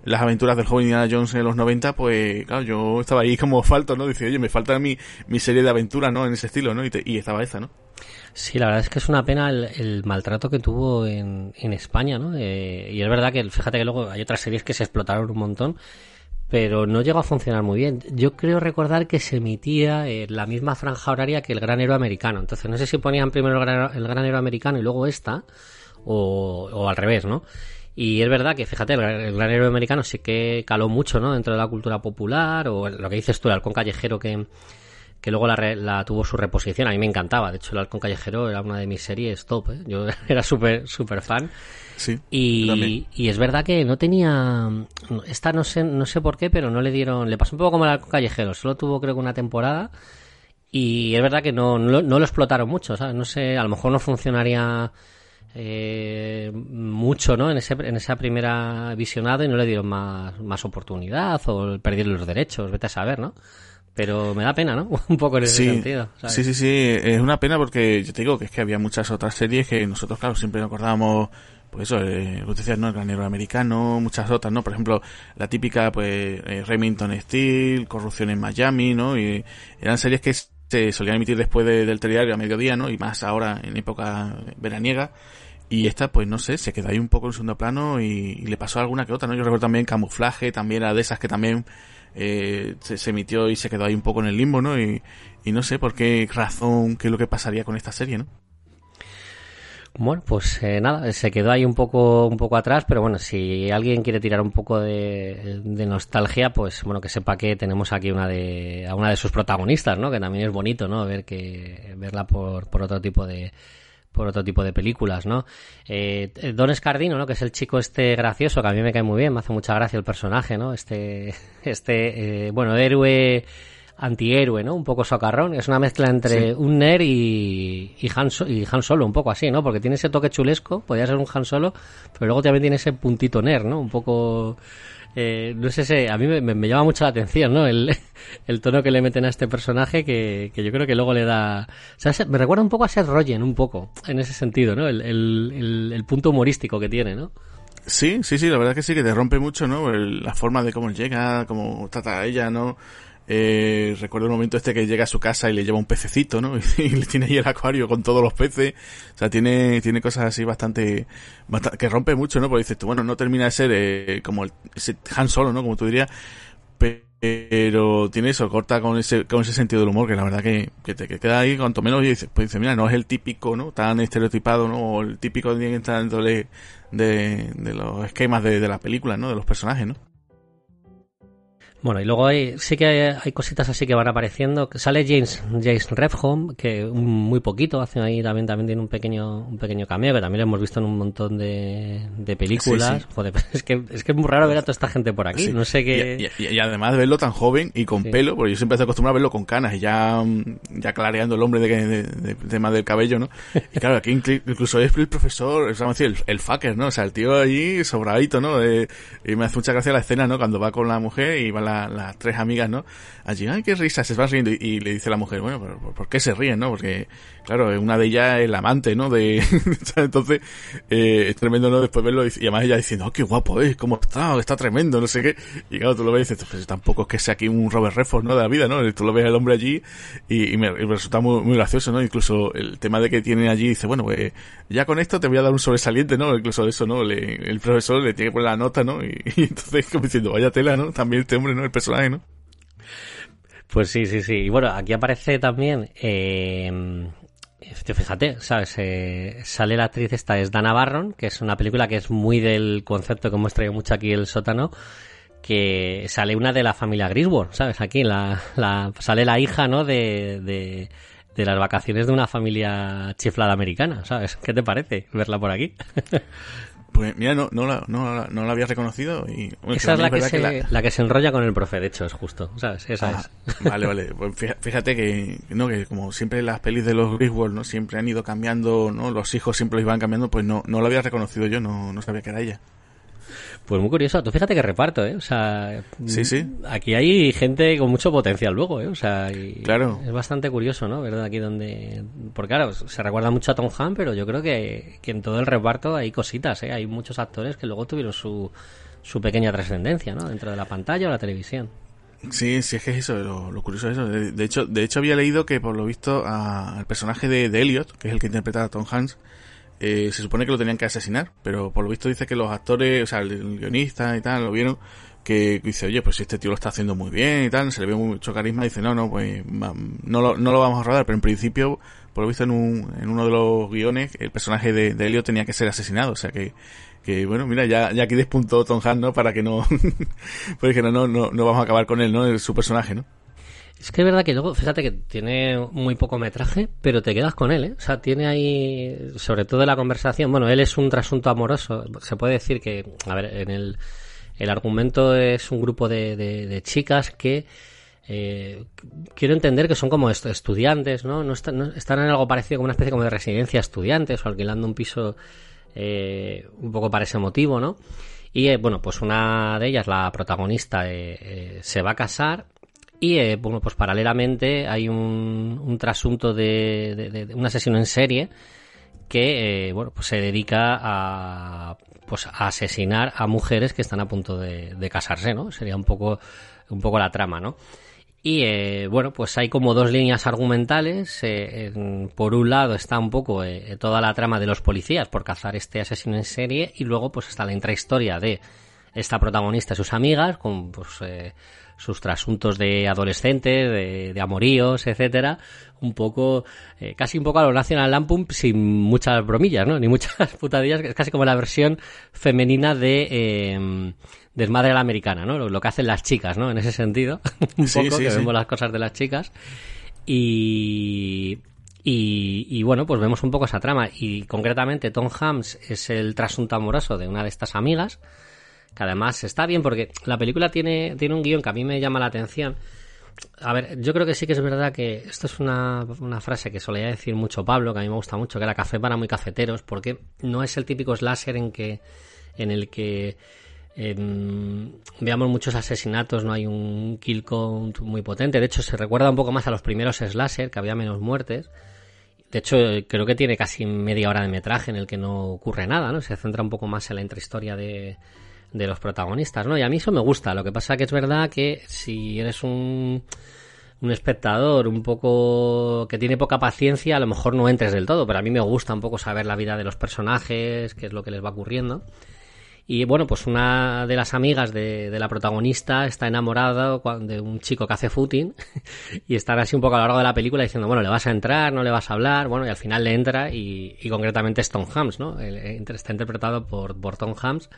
las aventuras del joven Indiana Jones en los 90, pues, claro, yo estaba ahí como falto, ¿no? Dice, oye, me falta mi, mi serie de aventuras, ¿no? En ese estilo, ¿no? Y, te, y estaba esta, ¿no? Sí, la verdad es que es una pena el, maltrato que tuvo en, en España, ¿no? Eh, y es verdad que, fíjate que luego hay otras series que se explotaron un montón, pero no llegó a funcionar muy bien. Yo creo recordar que se emitía en la misma franja horaria que el Gran Héroe Americano. Entonces, no sé si ponían primero el Gran, el gran Americano y luego esta, o al revés, ¿no? Y es verdad que, fíjate, el, el Gran Héroe Americano sí que caló mucho, ¿no? Dentro de la cultura popular, o lo que dices tú, el halcón callejero que, que luego la, re, la, tuvo su reposición. A mí me encantaba. De hecho, el halcón callejero era una de mis series top, ¿eh? Yo <laughs> era súper, súper fan. Sí, y, y, es verdad que no tenía esta no sé no sé por qué pero no le dieron le pasó un poco como el callejero solo tuvo creo que una temporada y es verdad que no, no, no lo explotaron mucho ¿sabes? no sé a lo mejor no funcionaría eh, mucho ¿no? en, ese, en esa primera visionado y no le dieron más, más oportunidad o perdieron los derechos, vete a saber, ¿no? Pero me da pena, ¿no? <laughs> Un poco en ese sí, sentido. ¿sabes? Sí, sí, sí, es una pena porque yo te digo que es que había muchas otras series que nosotros, claro, siempre nos acordábamos pues eso, eh, decías, ¿no? El granero americano, muchas otras, ¿no? Por ejemplo, la típica, pues, eh, Remington Steel, Corrupción en Miami, ¿no? Y eran series que se solían emitir después de, del telediario a mediodía, ¿no? Y más ahora en época veraniega. Y esta, pues no sé, se quedó ahí un poco en segundo plano y, le pasó alguna que otra, ¿no? Yo recuerdo también Camuflaje, también era de esas que también eh, se, se, emitió y se quedó ahí un poco en el limbo, ¿no? Y, y no sé por qué razón, qué es lo que pasaría con esta serie, ¿no? Bueno, pues eh, nada, se quedó ahí un poco, un poco atrás, pero bueno, si alguien quiere tirar un poco de, de, nostalgia, pues bueno, que sepa que tenemos aquí una de, a una de sus protagonistas, ¿no? Que también es bonito, ¿no? Ver que, verla por, por otro tipo de, por otro tipo de películas, ¿no? Eh, Don Escardino, ¿no? Que es el chico este gracioso, que a mí me cae muy bien, me hace mucha gracia el personaje, ¿no? Este, <laughs> este, eh, bueno, héroe, antihéroe, ¿no? Un poco socarrón. Es una mezcla entre sí. un nerd y, y, Han y Han Solo, un poco así, ¿no? Porque tiene ese toque chulesco, podría ser un Han Solo, pero luego también tiene ese puntito nerd, ¿no? Un poco... Eh, no sé si a mí me, me, llama mucho la atención, ¿no? El, <laughs> el tono que le meten a este personaje que, que yo creo que luego le da... O me recuerda un poco a Seth Rogen, un poco, en ese sentido, ¿no? El, el, el, el punto humorístico que tiene, ¿no? Sí, sí, sí, la verdad que sí, que te rompe mucho, ¿no? la forma de cómo llega, cómo trata a ella, ¿no? Eh, recuerdo el momento este que llega a su casa y le lleva un pececito, ¿no? <laughs> Y le tiene ahí el acuario con todos los peces. O sea, tiene, tiene cosas así bastante, bastante que rompe mucho, ¿no? Porque dices tú, bueno, no termina de ser eh, como el, ese Han Solo, ¿no? Como tú dirías. Pero tiene eso, corta con ese, con ese sentido del humor que la verdad que, que te que queda ahí cuanto menos y dices, pues dice, mira, no es el típico, ¿no? Tan estereotipado, ¿no? O el típico que está dentro de, de, de los esquemas de, de la película, ¿no? De los personajes, ¿no? Bueno, y luego hay, sí que hay, hay, cositas así que van apareciendo. Sale James, James Refhome, que muy poquito hace ahí también, también tiene un pequeño, un pequeño cameo, que también lo hemos visto en un montón de, de películas. Sí, sí. Joder, <laughs> es que, es que es muy raro ver a toda esta gente por aquí. Sí. No sé qué. Y, y, y, además verlo tan joven y con pelo, porque yo siempre estoy acostumbrado a verlo con canas y ya, ya clareando el hombre de, de, de, tema del cabello, ¿no? Y claro, aquí incluso es el profesor, o sea, el, el fucker, ¿no? O sea, el tío allí sobradito, ¿no? y me hace mucha gracia la escena, ¿no? Cuando va con la mujer y va la, las tres amigas, ¿no? Allí, ay, qué risa, se va riendo. Y, le dice la mujer, bueno, ¿por, ¿por, qué se ríen, no? Porque, claro, una de ellas es el amante, ¿no? De, <laughs> entonces, eh, es tremendo, ¿no? Después verlo y, además ella diciendo, oh, qué guapo es, cómo está, está tremendo, no sé qué. Y claro, tú lo ves y dices, pues tampoco es que sea aquí un Robert Redford, ¿no? De la vida, ¿no? Tú lo ves el hombre allí y, y, me, y me, resulta muy, muy gracioso, ¿no? Incluso el tema de que tiene allí, dice, bueno, pues ya con esto te voy a dar un sobresaliente, ¿no? Incluso eso, ¿no? Le, el profesor le tiene que poner la nota, ¿no? Y, <laughs> y entonces como diciendo, vaya tela, ¿no? También este hombre, ¿no? El personaje, ¿no? Pues sí, sí, sí. Y bueno, aquí aparece también, eh, fíjate, ¿sabes? Eh, sale la actriz esta, es Dana Barron, que es una película que es muy del concepto que hemos traído mucho aquí el sótano, que sale una de la familia Griswold, ¿sabes? Aquí la, la, sale la hija, ¿no? De, de, de las vacaciones de una familia chiflada americana, ¿sabes? ¿Qué te parece verla por aquí? <laughs> Pues mira, no, no, la, no, no la había reconocido. Y, bueno, Esa es la que, se, que la... la... que se enrolla con el profe, de hecho, es justo, ¿sabes? Esa ah, es. Vale, vale. <laughs> Pues fíjate que, no, que como siempre las pelis de los Griswold, ¿no? Siempre han ido cambiando, ¿no? Los hijos siempre los iban cambiando, pues no, no la había reconocido yo, no, no sabía que era ella. Pues muy curioso. Tú fíjate que reparto, ¿eh? O sea, Sí, sí. aquí hay gente con mucho potencial luego, ¿eh? O sea, y Claro. es bastante curioso, ¿no? ¿Verdad? Aquí donde... Porque claro, se recuerda mucho a Tom Hanks, pero yo creo que, que en todo el reparto hay cositas, ¿eh? Hay muchos actores que luego tuvieron su, su pequeña trascendencia, ¿no? Dentro de la pantalla o la televisión. Sí, sí, es que es eso, lo, lo curioso es eso. De, de hecho, de hecho había leído que por lo visto a- al personaje de, de Elliot, que es el que interpreta a Tom Hanks, eh, se supone que lo tenían que asesinar, pero por lo visto dice que los actores, o sea, el, guionista y tal, lo vieron, que dice, oye, pues si este tío lo está haciendo muy bien y tal, se le ve mucho carisma, dice, no, no, pues no lo, no lo vamos a rodar, pero en principio, por lo visto en, un, en uno de los guiones, el personaje de, de Elliot tenía que ser asesinado, o sea que, que bueno, mira, ya, ya aquí despuntó Tom Hanks, ¿no? Para que no, <laughs> pues que no, no, no, no vamos a acabar con él, ¿no? Su personaje, ¿no? Es que es verdad que luego, fíjate que tiene muy poco metraje, pero te quedas con él, ¿eh? O sea, tiene ahí, sobre todo la conversación, bueno, él es un trasunto amoroso, se puede decir que, a ver, en el, el argumento es un grupo de, de, de chicas que eh, quiero entender que son como est- estudiantes, ¿no? No están, no- están en algo parecido como una especie como de residencia estudiantes o alquilando un piso eh, un poco para ese motivo, ¿no? Y eh, bueno, pues una de ellas, la protagonista, eh, eh, se va a casar y eh, bueno, pues paralelamente hay un, un trasunto de, de, de- de un asesino en serie que eh, bueno, pues se dedica a pues a asesinar a mujeres que están a punto de, de casarse, ¿no? Sería un poco un poco la trama, ¿no? Y eh, bueno, pues hay como dos líneas argumentales. eh, por un lado está un poco eh, toda la trama de los policías por cazar este asesino en serie y luego pues está la intrahistoria de esta protagonista y sus amigas con pues eh, sus trasuntos de adolescentes, de, de amoríos, etcétera, un poco, eh, casi un poco a lo National Lampoon sin muchas bromillas, ¿no? <laughs> Ni muchas putadillas, es casi como la versión femenina de eh, Desmadre a la Americana, ¿no? Lo, lo que hacen las chicas, ¿no? En ese sentido, <laughs> un Sí, poco, sí, que sí. vemos las cosas de las chicas. Y, y, y bueno, pues vemos un poco esa trama. Y concretamente Tom Hanks es el trasunto amoroso de una de estas amigas, que además está bien porque la película tiene, tiene un guion que a mí me llama la atención. A ver, yo creo que sí que es verdad que esto es una, una frase que solía decir mucho Pablo, que a mí me gusta mucho, que era café para muy cafeteros, porque no es el típico slasher en que en el que em, veamos muchos asesinatos, no hay un kill count muy potente. De hecho, se recuerda un poco más a los primeros slasher, que había menos muertes. De hecho, creo que tiene casi media hora de metraje en el que no ocurre nada, ¿no? Se centra un poco más en la intrahistoria de, de los protagonistas, ¿no? Y a mí eso me gusta. Lo que pasa que es verdad que si eres un, un espectador un poco que tiene poca paciencia, a lo mejor no entres del todo, pero a mí me gusta un poco saber la vida de los personajes, qué es lo que les va ocurriendo. Y bueno, pues una de las amigas de, de la protagonista está enamorada de un chico que hace footing <laughs> y están así un poco a lo largo de la película diciendo, bueno, le vas a entrar, no le vas a hablar, bueno, y al final le entra y, y concretamente es Tom Hanks, ¿no? El- está interpretado por, por Tom Hanks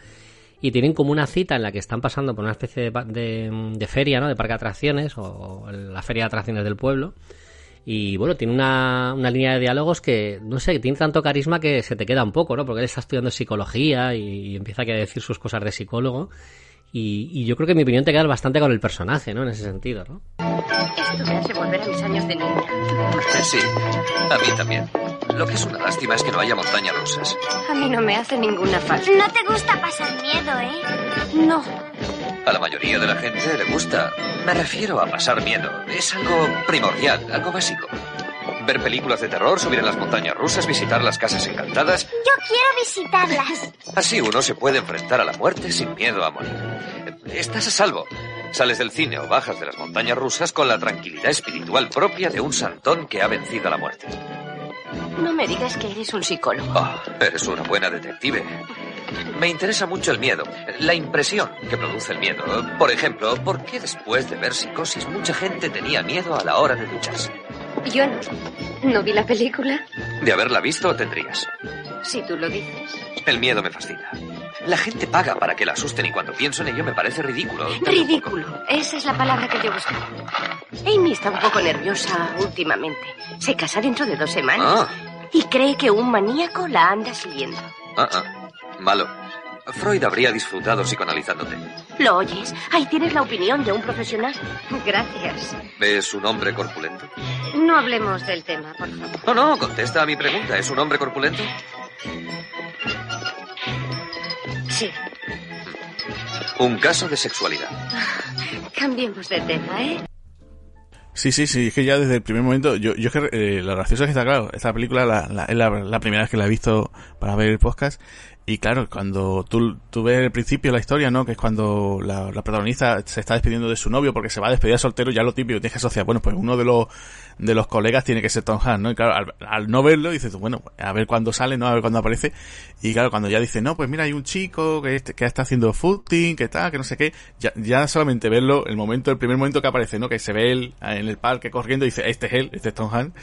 y tienen como una cita en la que están pasando por una especie de, de, de feria, ¿no? De parque de atracciones o la feria de atracciones del pueblo. Y bueno, tiene una, una línea de diálogos que, no sé, tiene tanto carisma que se te queda un poco, ¿no? Porque él está estudiando psicología y, empieza aquí a decir sus cosas de psicólogo. Y, y yo creo que en mi opinión te quedas bastante con el personaje, ¿no? En ese sentido, ¿no? Esto me hace volver a mis años de niña. Sí, a mí también. Lo que es una lástima es que no haya montañas rusas. A mí no me hace ninguna falta. No te gusta pasar miedo, ¿eh? No. A la mayoría de la gente le gusta. Me refiero a pasar miedo. Es algo primordial, algo básico. Ver películas de terror, subir en las montañas rusas, visitar las casas encantadas. Yo quiero visitarlas. Así uno se puede enfrentar a la muerte sin miedo a morir. Estás a salvo. Sales del cine o bajas de las montañas rusas con la tranquilidad espiritual propia de un santón que ha vencido a la muerte. No me digas que eres un psicólogo. Ah, eres una buena detective. Me interesa mucho el miedo, la impresión que produce el miedo. Por ejemplo, ¿por qué después de ver psicosis mucha gente tenía miedo a la hora de ducharse? Yo no. ¿No vi la película? De haberla visto, tendrías. Si tú lo dices. El miedo me fascina. La gente paga para que la asusten y cuando pienso en ello me parece ridículo. Ridículo. Esa es la palabra que yo buscaba. Amy está un poco nerviosa últimamente. Se casa dentro de dos semanas. Ah, Y cree que un maníaco la anda siguiendo. ah, ah. Malo. Freud habría disfrutado psicoanalizándote. ¿Lo oyes? Ahí tienes la opinión de un profesional. <laughs> Gracias. ¿Es un hombre corpulento? No hablemos del tema, por favor. No, no, contesta a mi pregunta. ¿Es un hombre corpulento? Sí. Un caso de sexualidad. <laughs> Cambiemos de tema, ¿eh? Sí, sí, sí, es que ya desde el primer momento, yo, yo es que eh, lo gracioso es que está claro, esta película la, la, es la, la primera vez que la he visto para ver el podcast y claro, cuando tú, tú ves el principio de la historia, ¿no? Que es cuando la, protagonista se está despidiendo de su novio porque se va a despedir soltero, ya lo típico, tienes que asociar, bueno, pues uno de los, de los colegas tiene que ser Tom Hanks, ¿no? Y claro, al, al no verlo, dices, bueno, a ver cuándo sale, ¿no? A ver cuándo aparece. Y claro, cuando ya dice, no, pues mira, hay un chico que, que está haciendo footing, que está, que no sé qué, ya, ya solamente verlo, el momento, el primer momento que aparece, ¿no? Que se ve él en el parque corriendo y dice, este es él, este es Tom Hanks.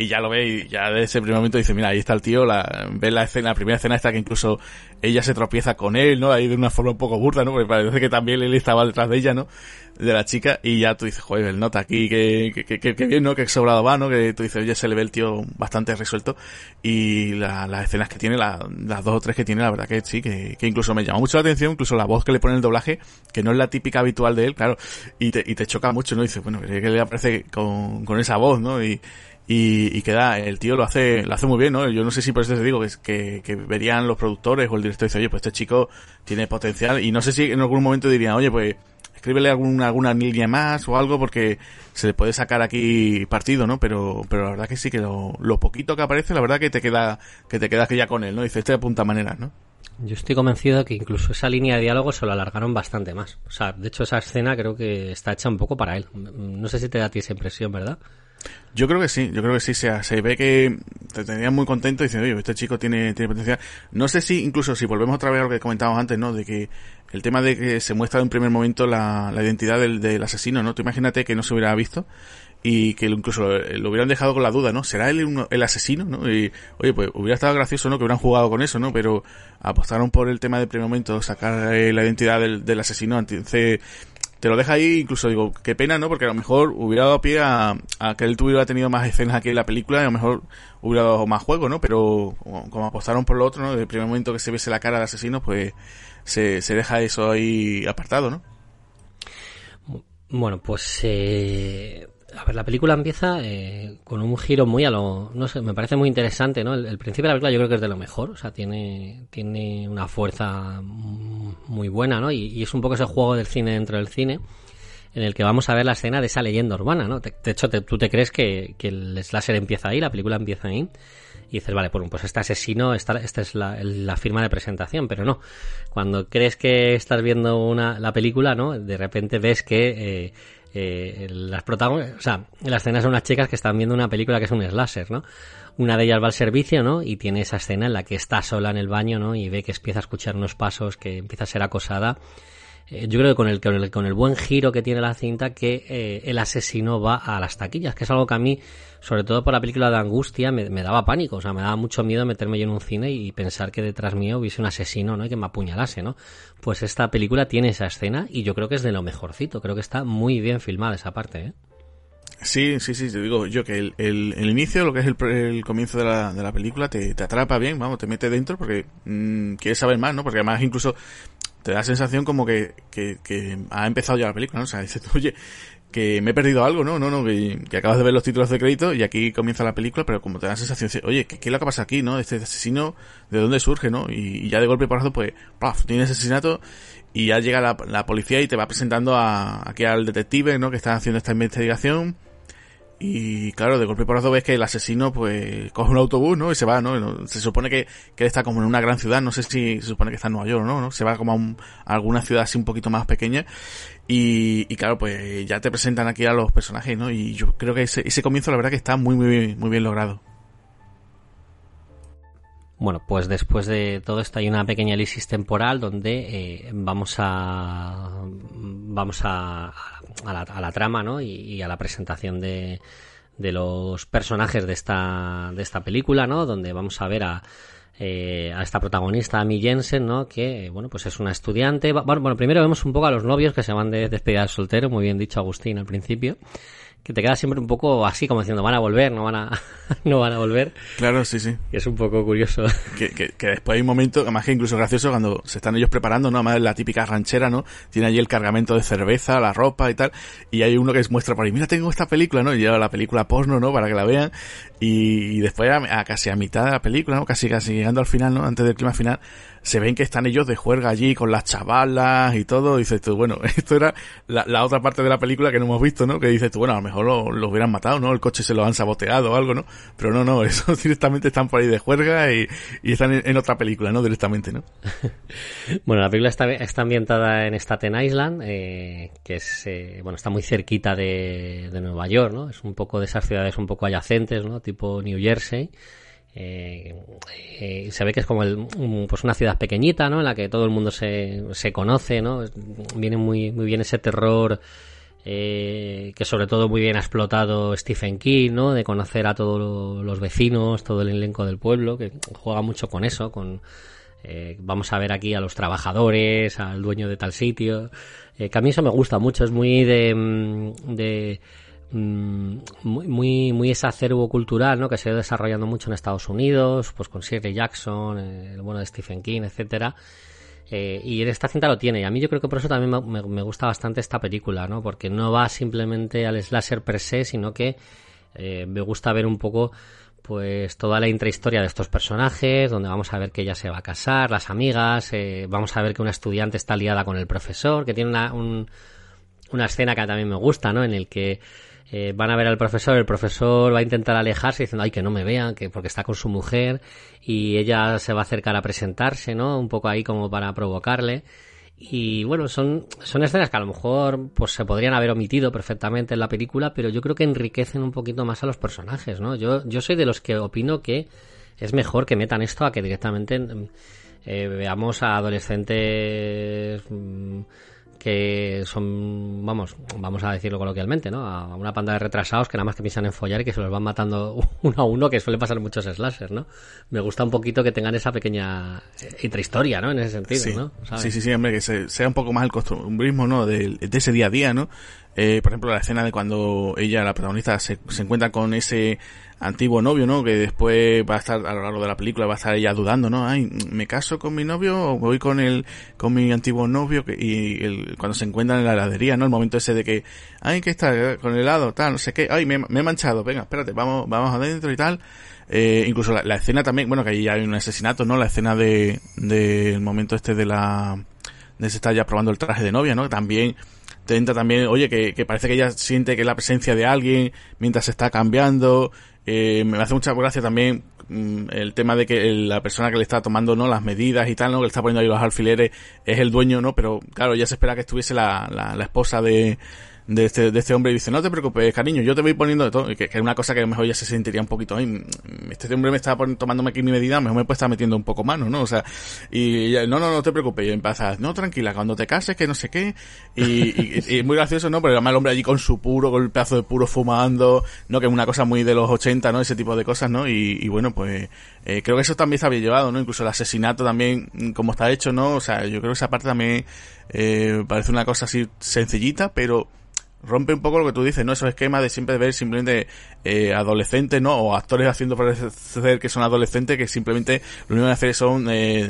Y ya lo ve y ya desde ese primer momento dice, mira, ahí está el tío, la, ve la escena, la primera escena esta que incluso ella se tropieza con él, ¿no? Ahí de una forma un poco burda, ¿no? Porque parece que también él estaba detrás de ella, ¿no? De la chica, y ya tú dices, joder, el nota aquí, que, que, que, que bien, ¿no? Que sobrado va, ¿no? Que tú dices, oye, se le ve el tío bastante resuelto, y la, las escenas que tiene, la, las dos o tres que tiene, la verdad que sí, que, que incluso me llamó mucho la atención, incluso la voz que le pone el doblaje, que no es la típica habitual de él, claro, y te, y te choca mucho, ¿no? Y dices, bueno, que le aparece con, con esa voz, ¿no? Y, y, y queda, el tío lo hace, lo hace muy bien, ¿no? Yo no sé si por eso te digo que, que, verían los productores o el director y dice, oye, pues este chico tiene potencial, y no sé si en algún momento dirían, oye, pues escríbele alguna, alguna línea más o algo porque se le puede sacar aquí partido, ¿no? Pero, pero la verdad que sí que lo, lo poquito que aparece, la verdad que te queda, que te quedas que ya con él, ¿no? Dice, este apunta maneras, ¿no? Yo estoy convencido de que incluso esa línea de diálogo se lo alargaron bastante más. O sea, de hecho esa escena creo que está hecha un poco para él. No sé si te da a ti esa impresión, ¿verdad? Yo creo que sí, yo creo que sí, se, se ve que te tenías muy contento dices, oye, este chico tiene, tiene potencial. No sé si, incluso si volvemos otra vez a lo que comentábamos antes, ¿no? De que el tema de que se muestra en primer momento la, la identidad del, del asesino, ¿no? Tú imagínate que no se hubiera visto y que incluso lo hubieran dejado con la duda, ¿no? ¿Será él el asesino, no? Y, oye, pues hubiera estado gracioso, ¿no? Que hubieran jugado con eso, ¿no? Pero apostaron por el tema de primer momento, sacar eh, la identidad del, del asesino, entonces te lo deja ahí, incluso digo, qué pena, ¿no? Porque a lo mejor hubiera dado pie a, a que él tuviera tenido más escenas aquí en la película y a lo mejor hubiera dado más juego, ¿no? Pero como, apostaron por lo otro, ¿no? Desde el primer momento que se viese la cara del asesino, pues se, se deja eso ahí apartado, ¿no? Bueno, pues eh, a ver, la película empieza eh, con un giro muy a lo, no sé, me parece muy interesante, ¿no? El, principio de la película yo creo que es de lo mejor, o sea, tiene, tiene una fuerza muy buena, ¿no? Y, y es un poco ese juego del cine dentro del cine, en el que vamos a ver la escena de esa leyenda urbana, ¿no? De, de hecho, te, tú te crees que, que el slasher empieza ahí, la película empieza ahí, y dices, vale, pues, pues este asesino, esta, esta es la, la, firma de presentación, pero no. Cuando crees que estás viendo una, la película, ¿no? De repente ves que eh, eh, las protagonistas, o sea, la escena son unas chicas que están viendo una película que es un slasher, ¿no? Una de ellas va al servicio, ¿no? Y tiene esa escena en la que está sola en el baño, ¿no? Y ve que empieza a escuchar unos pasos, que empieza a ser acosada. Eh, yo creo que con el, con el, con el buen giro que tiene la cinta, que eh, el asesino va a las taquillas, que es algo que a mí, sobre todo por la película de Angustia, me, daba pánico, o sea, me daba mucho miedo meterme yo en un cine y pensar que detrás mío hubiese un asesino, ¿no? Y que me apuñalase, ¿no? Pues esta película tiene esa escena y yo creo que es de lo mejorcito, creo que está muy bien filmada esa parte, ¿eh? Sí, sí, sí, te digo yo que el, el, el inicio, lo que es el, el comienzo de la, de la película, te, te, atrapa bien, vamos, te mete dentro porque mmm, quieres saber más, ¿no? Porque además incluso te da sensación como que, que, que ha empezado ya la película, ¿no? O sea, <laughs> dices, oye, que me he perdido algo, ¿no? No, no, que, acabas de ver los títulos de crédito y aquí comienza la película, pero como te da la sensación, oye, ¿qué, es lo que pasa aquí, no? Este asesino, ¿de dónde surge, no? Y, y ya de golpe por porrazo, pues, ¡paf! Tienes asesinato y ya llega la, la, policía y te va presentando a, aquí al detective, ¿no? Que está haciendo esta investigación y claro, de golpe porrazo ves que el asesino pues coge un autobús, ¿no? Y se va, ¿no? Se supone que, que él está como en una gran ciudad, no sé si se supone que está en Nueva York, ¿no? ¿no? Se va como a, un, alguna ciudad así un poquito más pequeña y, y, claro, pues ya te presentan aquí a los personajes, ¿no? Y yo creo que ese, ese comienzo la verdad que está muy, muy, muy bien logrado. Bueno, pues después de todo esto hay una pequeña elisis temporal donde eh, vamos a vamos a, a, la, a la trama, ¿no? Y, a la presentación de, de los personajes de esta de esta película, ¿no? Donde vamos a ver a eh, a esta protagonista, Amy Jensen, ¿no? Que, bueno, pues es una estudiante. Bueno, primero vemos un poco a los novios que se van de despedida de soltero, muy bien dicho Agustín al principio que te queda siempre un poco así como diciendo van a volver, no van a, <laughs> no van a volver. Claro, sí, sí. Y es un poco curioso. <laughs> Que, que, que después hay un momento, además que incluso gracioso, cuando se están ellos preparando, ¿no? Además la típica ranchera, ¿no? Tiene allí el cargamento de cerveza, la ropa y tal, y hay uno que les muestra por ahí, mira, tengo esta película, ¿no? Y lleva la película porno, ¿no? Para que la vean, y, y después a, a casi a mitad de la película, ¿no? Casi, casi llegando al final, ¿no? Antes del clima final, se ven que están ellos de juerga allí con las chavalas y todo. Dices tú, bueno, <laughs> esto era la, la, otra parte de la película que no hemos visto, ¿no? Que dices tú, bueno, a lo mejor lo, lo, hubieran matado, ¿no? El coche se lo han saboteado o algo, ¿no? Pero no, no, <laughs> eso directamente están por ahí de juerga y, y están en, en, otra película, ¿no? Directamente, ¿no? <laughs> bueno, la película está, está ambientada en Staten Island, eh, que es, eh, bueno, está muy cerquita de, de Nueva York, ¿no? Es un poco de esas ciudades un poco adyacentes, ¿no? Tipo New Jersey. Eh, eh, se ve que es como el, pues una ciudad pequeñita, ¿no? En la que todo el mundo se, se conoce, ¿no? Viene muy, muy bien ese terror eh, que sobre todo muy bien ha explotado Stephen King, ¿no? De conocer a todos los vecinos, todo el elenco del pueblo, que juega mucho con eso, con eh, vamos a ver aquí a los trabajadores, al dueño de tal sitio, eh, que a mí eso me gusta mucho, es muy de, mm, de muy, muy, muy ese acervo cultural, ¿no? Que se ha ido desarrollando mucho en Estados Unidos, pues con Shirley Jackson, eh, el bueno de Stephen King, etcétera. Eh, y esta cinta lo tiene. Y a mí yo creo que por eso también me, gusta bastante esta película, ¿no? Porque no va simplemente al slasher per se, sino que eh, me gusta ver un poco pues toda la intrahistoria de estos personajes, donde vamos a ver que ella se va a casar, las amigas, eh, vamos a ver que una estudiante está liada con el profesor, que tiene una, un, una escena que también me gusta, ¿no? En el que eh, van a ver al profesor, el profesor va a intentar alejarse diciendo, ay, que no me vean, que porque está con su mujer, y ella se va a acercar a presentarse, ¿no? Un poco ahí como para provocarle. Y bueno, son, son escenas que a lo mejor pues se podrían haber omitido perfectamente en la película, pero yo creo que enriquecen un poquito más a los personajes, ¿no? Yo, yo soy de los que opino que es mejor que metan esto a que directamente eh, veamos a adolescentes mmm, que son, vamos, vamos a decirlo coloquialmente, ¿no? A una panda de retrasados que nada más que piensan en follar y que se los van matando <laughs> uno a uno, que suele pasar muchos slashers, ¿no? Me gusta un poquito que tengan esa pequeña intrahistoria, ¿no? En ese sentido, sí. ¿no? ¿Sabes? Sí, sí, sí, hombre, que se, sea un poco más el costumbrismo, ¿no? De, de ese día a día, ¿no? Eh, por ejemplo, la escena de cuando ella, la protagonista, se, se encuentra con ese antiguo novio, ¿no? Que después va a estar a lo largo de la película va a estar ella dudando, ¿no? Ay, ¿me caso con mi novio o voy con el con mi antiguo novio? Y el, cuando se encuentran en la heladería, ¿no? El momento ese de que, ay, ¿qué está con el helado? Tal, no sé qué. Ay, me, me he manchado. Venga, espérate, vamos vamos adentro y tal. Eh, incluso la, la, escena también, bueno, que ahí hay un asesinato, ¿no? La escena de del de momento este de la de se está ya probando el traje de novia, ¿no? También te también, oye, que, que parece que ella siente que es la presencia de alguien mientras se está cambiando, eh, me hace mucha gracia también mmm, el tema de que la persona que le está tomando no las medidas y tal, ¿no? Que le está poniendo ahí los alfileres es el dueño, ¿no? Pero claro, ya se espera que estuviese la, la, la esposa de, de este, de este hombre y dice, no te preocupes, cariño, yo te voy poniendo de todo. Que, que es una cosa que a lo mejor ya se sentiría un poquito, Ay, este hombre me está tomándome aquí mi medida, mejor me puede estar metiendo un poco mano, ¿no? O sea, y ella, no, no, no te preocupes, y empieza, no, tranquila, cuando te cases, que no sé qué. Y, y, y, muy gracioso, ¿no? Pero además el hombre allí con su puro, con el pedazo de puro fumando, ¿no? Que es una cosa muy de los 80, ¿no? Ese tipo de cosas, ¿no? Y, y bueno, pues, eh, creo que eso también está bien llevado, ¿no? Incluso el asesinato también, como está hecho, ¿no? O sea, yo creo que esa parte también, eh, parece una cosa así sencillita, pero, rompe un poco lo que tú dices, ¿no? Esos esquemas de siempre ver simplemente eh, adolescentes, ¿no? O actores haciendo parecer que son adolescentes que simplemente lo único que hacen son, eh,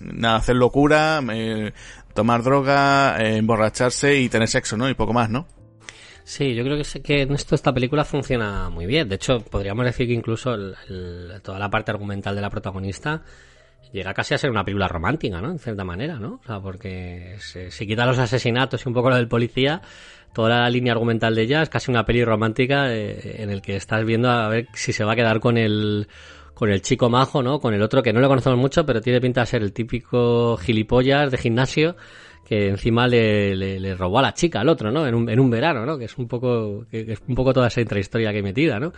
nada, hacer locura, eh, tomar droga, eh, emborracharse y tener sexo, ¿no? Y poco más, ¿no? Sí, yo creo que, que en esto esta película funciona muy bien. De hecho, podríamos decir que incluso el, el, toda la parte argumental de la protagonista llega casi a ser una película romántica, ¿no? En cierta manera, ¿no? O sea, porque se, se quita los asesinatos y un poco lo del policía, toda la línea argumental de ella es casi una peli romántica eh, en el que estás viendo a ver si se va a quedar con el con el chico majo, ¿no? Con el otro que no le conocemos mucho, pero tiene pinta de ser el típico gilipollas de gimnasio que encima le, le, le, robó a la chica al otro, ¿no? En un, en un verano, ¿no? Que es un poco, que es un poco toda esa intrahistoria que hay metida, ¿no?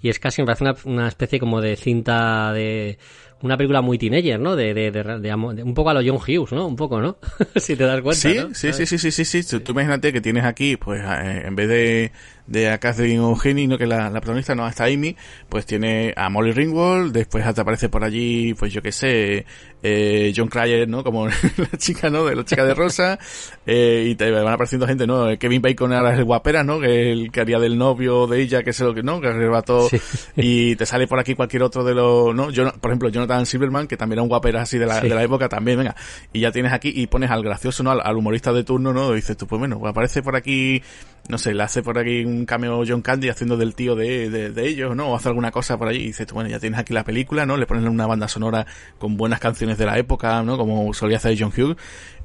Y es casi, me parece una, una especie como de cinta de, una película muy teenager, ¿no? De, de, de, de, un poco a lo John Hughes, ¿no? Un poco, ¿no? <laughs> si te das cuenta. Sí, ¿no? sí, sí, sí, sí, sí, sí. Tú imagínate que tienes aquí, pues, en vez de, de a Catherine O'Henny, ¿no? Que la, la protagonista, no, hasta Amy, pues tiene a Molly Ringwald, después te aparece por allí, pues yo qué sé, eh, John Cryer, ¿no? Como <laughs> la chica, ¿no? De la chica de rosa. <laughs> eh, y te van apareciendo gente, ¿no? Kevin Bacon ahora es el guapera, ¿no? Que el que haría del novio de ella, que es lo que, ¿no? Que arrebató, y te sale por aquí cualquier otro de los, ¿no? Yo, por ejemplo, Jonathan Silverman, que también era un guapera así de la, de la época, también, venga, y ya tienes aquí, y pones al gracioso, ¿no? Al, humorista de turno, ¿no? Y dices tú, pues bueno, pues aparece por aquí, no sé, le hace por aquí un cameo John Candy haciendo del tío de, de, ellos, ¿no? O hace alguna cosa por allí, y dices bueno, ya tienes aquí la película, ¿no? Le ponen una banda sonora con buenas canciones de la época, ¿no? Como solía hacer John Hughes,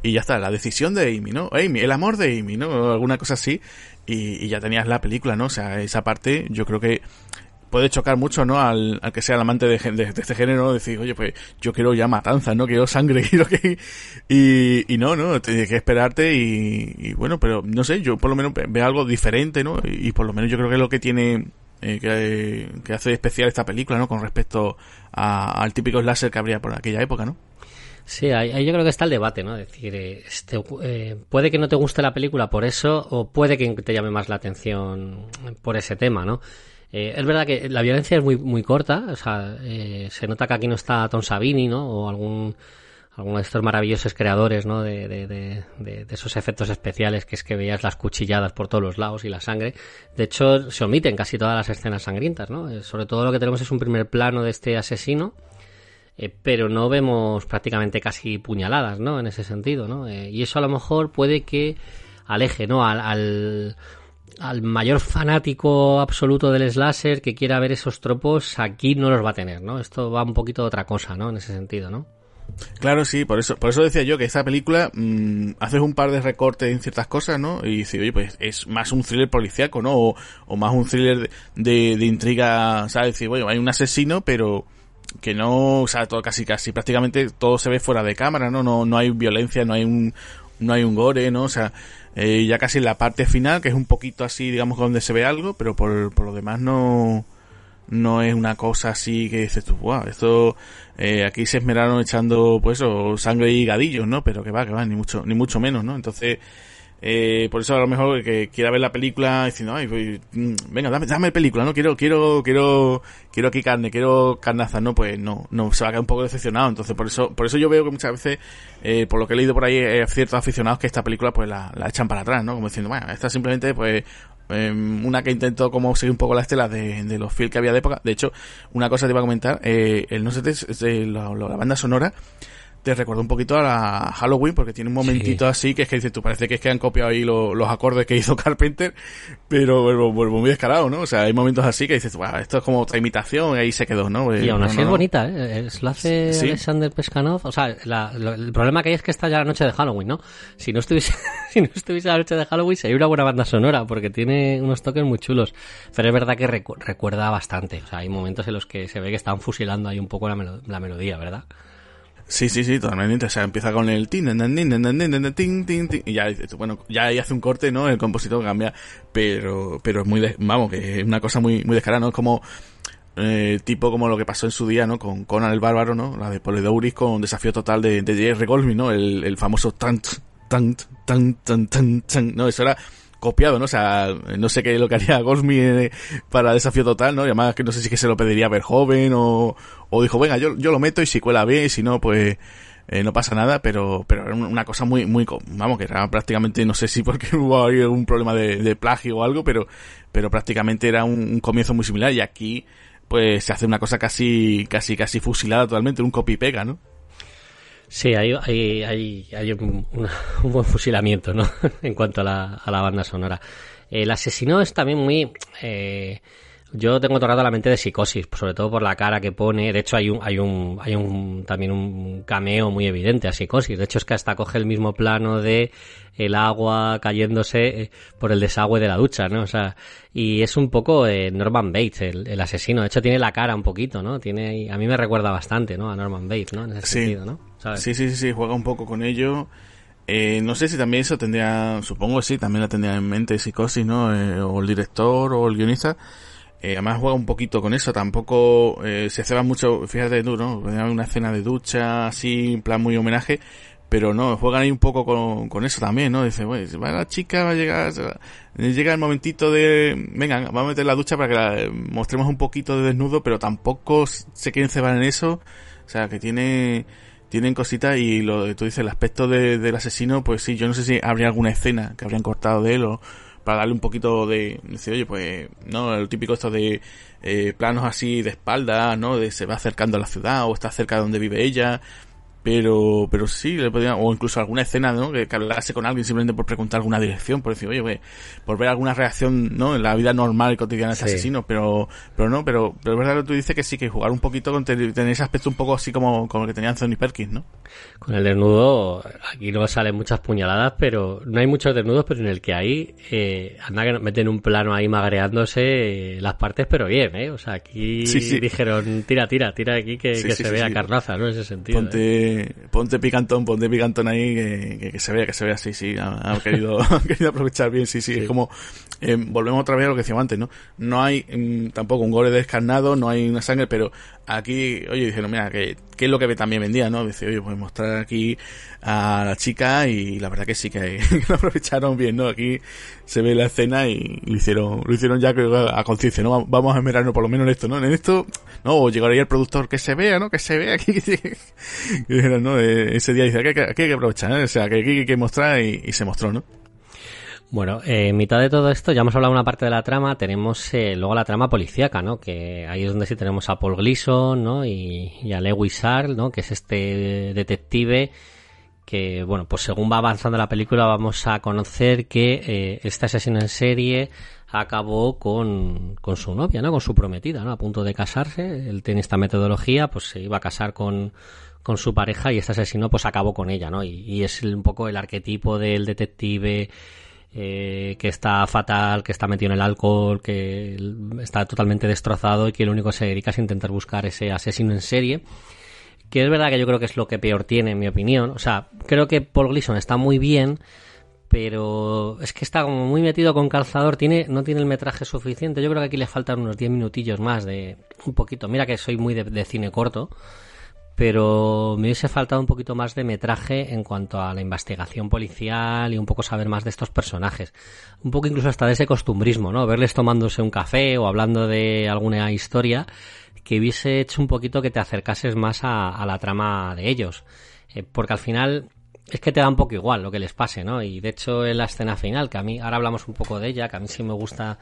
y ya está, la decisión de Amy, ¿no? Amy, el amor de Amy, ¿no? Alguna cosa así, y, ya tenías la película, ¿no? O sea, esa parte yo creo que puede chocar mucho, ¿no? Al, al que sea el amante de, este género, decir, oye, pues yo quiero ya matanza, ¿no? Quiero sangre, <laughs> quiero que... Y, no, ¿no? Tienes que esperarte y, bueno, pero no sé, yo por lo menos veo algo diferente, ¿no? Y, por lo menos yo creo que es lo que tiene... Eh, que, que, hace especial esta película, ¿no? Con respecto al típico slasher que habría por aquella época, ¿no? Sí, ahí, yo creo que está el debate, ¿no? Es decir, eh, este, eh, puede que no te guste la película por eso o puede que te llame más la atención por ese tema, ¿no? Eh, es verdad que la violencia es muy, muy corta, o sea, se nota que aquí no está Tom Savini, ¿no? O algún, alguno de estos maravillosos creadores, ¿no? De, de, de, de, esos efectos especiales que es que veías las cuchilladas por todos los lados y la sangre. De hecho, se omiten casi todas las escenas sangrientas, ¿no? sobre todo lo que tenemos es un primer plano de este asesino eh, pero no vemos prácticamente casi puñaladas, ¿no? En ese sentido, ¿no? Eh, y eso a lo mejor puede que aleje, ¿no? Al, al, mayor fanático absoluto del slasher que quiera ver esos tropos, aquí no los va a tener, ¿no? Esto va un poquito de otra cosa, ¿no? En ese sentido, ¿no? Claro, sí, por eso, por eso decía yo que esta película mm, haces un par de recortes en ciertas cosas, ¿no? Y dices, oye, pues es más un thriller policíaco, ¿no? O, más un thriller de, de, intriga, ¿sabes? Decir, bueno, hay un asesino, pero que no, o sea, todo casi casi prácticamente todo se ve fuera de cámara, ¿no? No, no hay violencia, no hay un, no hay un gore, ¿no? O sea, eh, ya casi en la parte final, que es un poquito así, digamos, donde se ve algo, pero por, por lo demás no, no es una cosa así que dices tú, wow, esto, eh, aquí se esmeraron echando, pues, o sangre y gadillos, ¿no? Pero que va, que va, ni mucho, ni mucho menos, ¿no? Entonces, eh, por eso a lo mejor que quiera ver la película diciendo, ay, pues, mm, venga, dame, dame película, no quiero, quiero, quiero, quiero aquí carne, quiero carnaza, no, pues no, no, se va a quedar un poco decepcionado. Entonces por eso, por eso yo veo que muchas veces, eh, por lo que he leído por ahí, hay ciertos aficionados que esta película pues la, la echan para atrás, ¿no? Como diciendo, bueno, esta simplemente pues em, una que intentó como seguir un poco la estela de, de los films que había de época. De hecho, una cosa te iba a comentar, eh, el no sé, de la, la banda sonora, te recuerda un poquito a la Halloween porque tiene un momentito así que es que dices tú parece que es que han copiado ahí los acordes que hizo <laughs> Carpenter pero vuelvo muy descarado ¿no? o sea hay momentos así que dices wow, esto es como otra imitación y ahí se quedó ¿no? y aún así es bonita ¿eh? lo hace Alexander Pescanov o sea el problema que hay es que está ya la noche de Halloween ¿no? si no estuviese <laughs> si no estuviese la noche de Halloween sería una buena banda sonora porque tiene unos toques muy chulos pero es verdad que recuerda bastante o sea hay momentos en los que se ve que están fusilando ahí un poco la, la melodía ¿verdad? Sí, sí, sí, totalmente. O sea, empieza con el tin, y ya, bueno, ya ahí hace un corte, ¿no? El compositor cambia, pero, pero es muy, de, vamos, que es una cosa muy, muy descarada, ¿no? Es como, eh, tipo como lo que pasó en su día, ¿no? Con Conan el Bárbaro, ¿no? La de Poledouris con desafío total de, de Jerry Goldsmith, ¿no? El, el famoso tant, tant, tant, tant, tant, tant, no, eso era copiado, ¿no? O sea, no sé qué es lo que haría <laughs> Goldsmith eh, para Desafío Total, ¿no? Y además que no sé si que se lo pediría a ver joven o, o dijo, venga, yo, yo lo meto y si cuela bien y si no, pues eh, no pasa nada, pero, pero era una cosa muy, muy, vamos, que era prácticamente, no sé si porque <laughs> hubo algún problema de, plagio o algo, pero, pero prácticamente era un, comienzo muy similar y aquí, pues se hace una cosa casi, casi, casi fusilada totalmente, un copy pega, ¿no? Sí, hay, hay, hay, hay un, <laughs> buen fusilamiento, ¿no? <laughs> en cuanto a la, a la banda sonora. El asesino es también muy... Eh, yo tengo torrado la mente de psicosis, sobre todo por la cara que pone. De hecho, hay un, hay un, hay un, también un cameo muy evidente a psicosis. De hecho, es que hasta coge el mismo plano de el agua cayéndose eh, por el desagüe de la ducha, ¿no? O sea, y es un poco eh, Norman Bates, el, asesino. De hecho, tiene la cara un poquito, ¿no? Tiene, a mí me recuerda bastante, ¿no? A Norman Bates, ¿no? En ese sentido, ¿no? Sí, sí, sí, sí, juega un poco con ello. Eh, no sé si también eso tendría, supongo que sí, también la tendría en mente psicosis, ¿no? Eh, o el director o el guionista. Eh, además juega un poquito con eso, tampoco eh, se ceba mucho, fíjate tú, ¿no? Una escena de ducha así, en plan muy homenaje, pero no, juegan ahí un poco con, con eso también, ¿no? Dice, bueno, va la chica, va a llegar, llega el momentito de, venga, vamos a meter la ducha para que la, mostremos un poquito de desnudo, pero tampoco se quieren cebar en eso, o sea, que tiene, tienen cositas y lo tú dices, el aspecto de, del asesino, pues sí, yo no sé si habría alguna escena que habrían cortado de él o para darle un poquito de, oye, pues, no, el típico esto de eh, planos así de espalda, ¿no? De se va acercando a la ciudad o está cerca de donde vive ella, pero pero sí le podría, o incluso alguna escena no que, que, hablase con alguien simplemente por preguntar alguna dirección por decir oye por ver alguna reacción no en la vida normal y cotidiana de Sí. asesino pero pero no pero pero es verdad que tú dices que sí que jugar un poquito con tener, ese aspecto un poco así como como el que tenía Anthony Perkins no Con el desnudo, aquí no salen muchas puñaladas, pero no hay muchos desnudos, pero en el que hay, eh, anda que nos meten un plano ahí magreándose eh, las partes, pero bien, ¿eh? O sea, aquí Sí, sí. dijeron, tira, tira, tira aquí que, se vea carnaza, ¿no? En ese sentido. ¿eh? Ponte ponte picantón ponte picantón ahí que, que, que se vea que se vea sí sí ha, ha querido <laughs> ha querido aprovechar bien sí sí, es como eh, volvemos otra vez a lo que decíamos antes no no hay mm, tampoco un gore descarnado no hay una sangre pero aquí oye dijeron mira que qué es lo que también vendía no dice oye pues mostrar aquí a la chica y la verdad que sí que, <laughs> que lo aprovecharon bien no aquí se ve la escena y lo hicieron lo hicieron ya que a conciencia no vamos a esmerarnos por lo menos en esto no en esto no o llegaría el productor que se vea no que se vea aquí <laughs> y dijeron, no, Eh, ese día dice, aquí que, aquí hay que aprovechar, ¿eh? o sea, que aquí hay que mostrar y se mostró, ¿no? Bueno, eh, en mitad de todo esto, ya hemos hablado una parte de la trama, tenemos eh, luego la trama policíaca, ¿no? Que ahí es donde sí tenemos a Paul Gleason, ¿no? Y, y a Lewis Arl, ¿no? Que es este detective que, bueno, pues según va avanzando la película vamos a conocer que eh, este asesino en serie acabó con, con su novia, ¿no? Con su prometida, ¿no? A punto de casarse. Él tiene esta metodología, pues se iba a casar con, con su pareja y este asesino pues acabó con ella, ¿no? Y, y es un poco el arquetipo del detective eh, que está fatal, que está metido en el alcohol, que está totalmente destrozado y que lo único que se dedica es intentar buscar ese asesino en serie. Que es verdad que yo creo que es lo que peor tiene, en mi opinión. O sea, creo que Paul Gleason está muy bien, pero es que está como muy metido con calzador, tiene, no tiene el metraje suficiente. Yo creo que aquí le faltan unos 10 minutillos más de un poquito. Mira que soy muy de, de cine corto, pero me hubiese faltado un poquito más de metraje en cuanto a la investigación policial y un poco saber más de estos personajes. Un poco incluso hasta de ese costumbrismo, ¿no? Verles tomándose un café o hablando de alguna historia que hubiese hecho un poquito que te acercases más a, a la trama de ellos. Eh, porque al final es que te da un poco igual lo que les pase, ¿no? Y de hecho en la escena final, que a mí, ahora hablamos un poco de ella, que a mí sí me gusta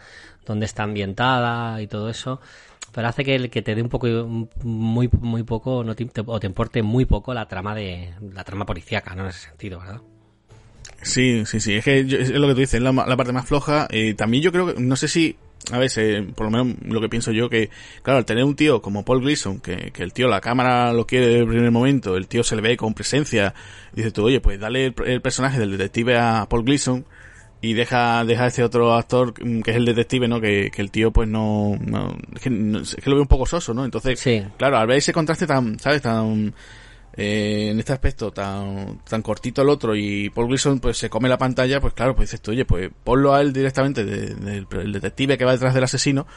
dónde está ambientada y todo eso, pero hace que, que te dé un poco, muy, muy poco, no te, o te importe muy poco la trama de, la trama policíaca, ¿no? En ese sentido, ¿verdad? Sí, sí, sí, es que yo- es lo que tú dices, es la, la parte más floja. Eh, también yo creo que, no sé si, a veces, por lo menos lo que pienso yo, que, claro, al tener un tío como Paul Gleason, que, el tío, la cámara lo quiere desde el primer momento, el tío se le ve con presencia, dices tú, oye, pues dale el, el personaje del detective a Paul Gleason, y deja, deja a ese otro actor mm, que es el detective, ¿no? Que, que el tío pues no, no, es que, no- es que lo veo un poco soso, ¿no? Entonces, claro, al ver ese contraste tan, ¿sabes? Tan, eh, en este aspecto tan, tan cortito el otro y Paul Gleason pues se come la pantalla, pues claro, pues dices tú, oye, pues ponlo a él directamente de- del el detective que va detrás del asesino,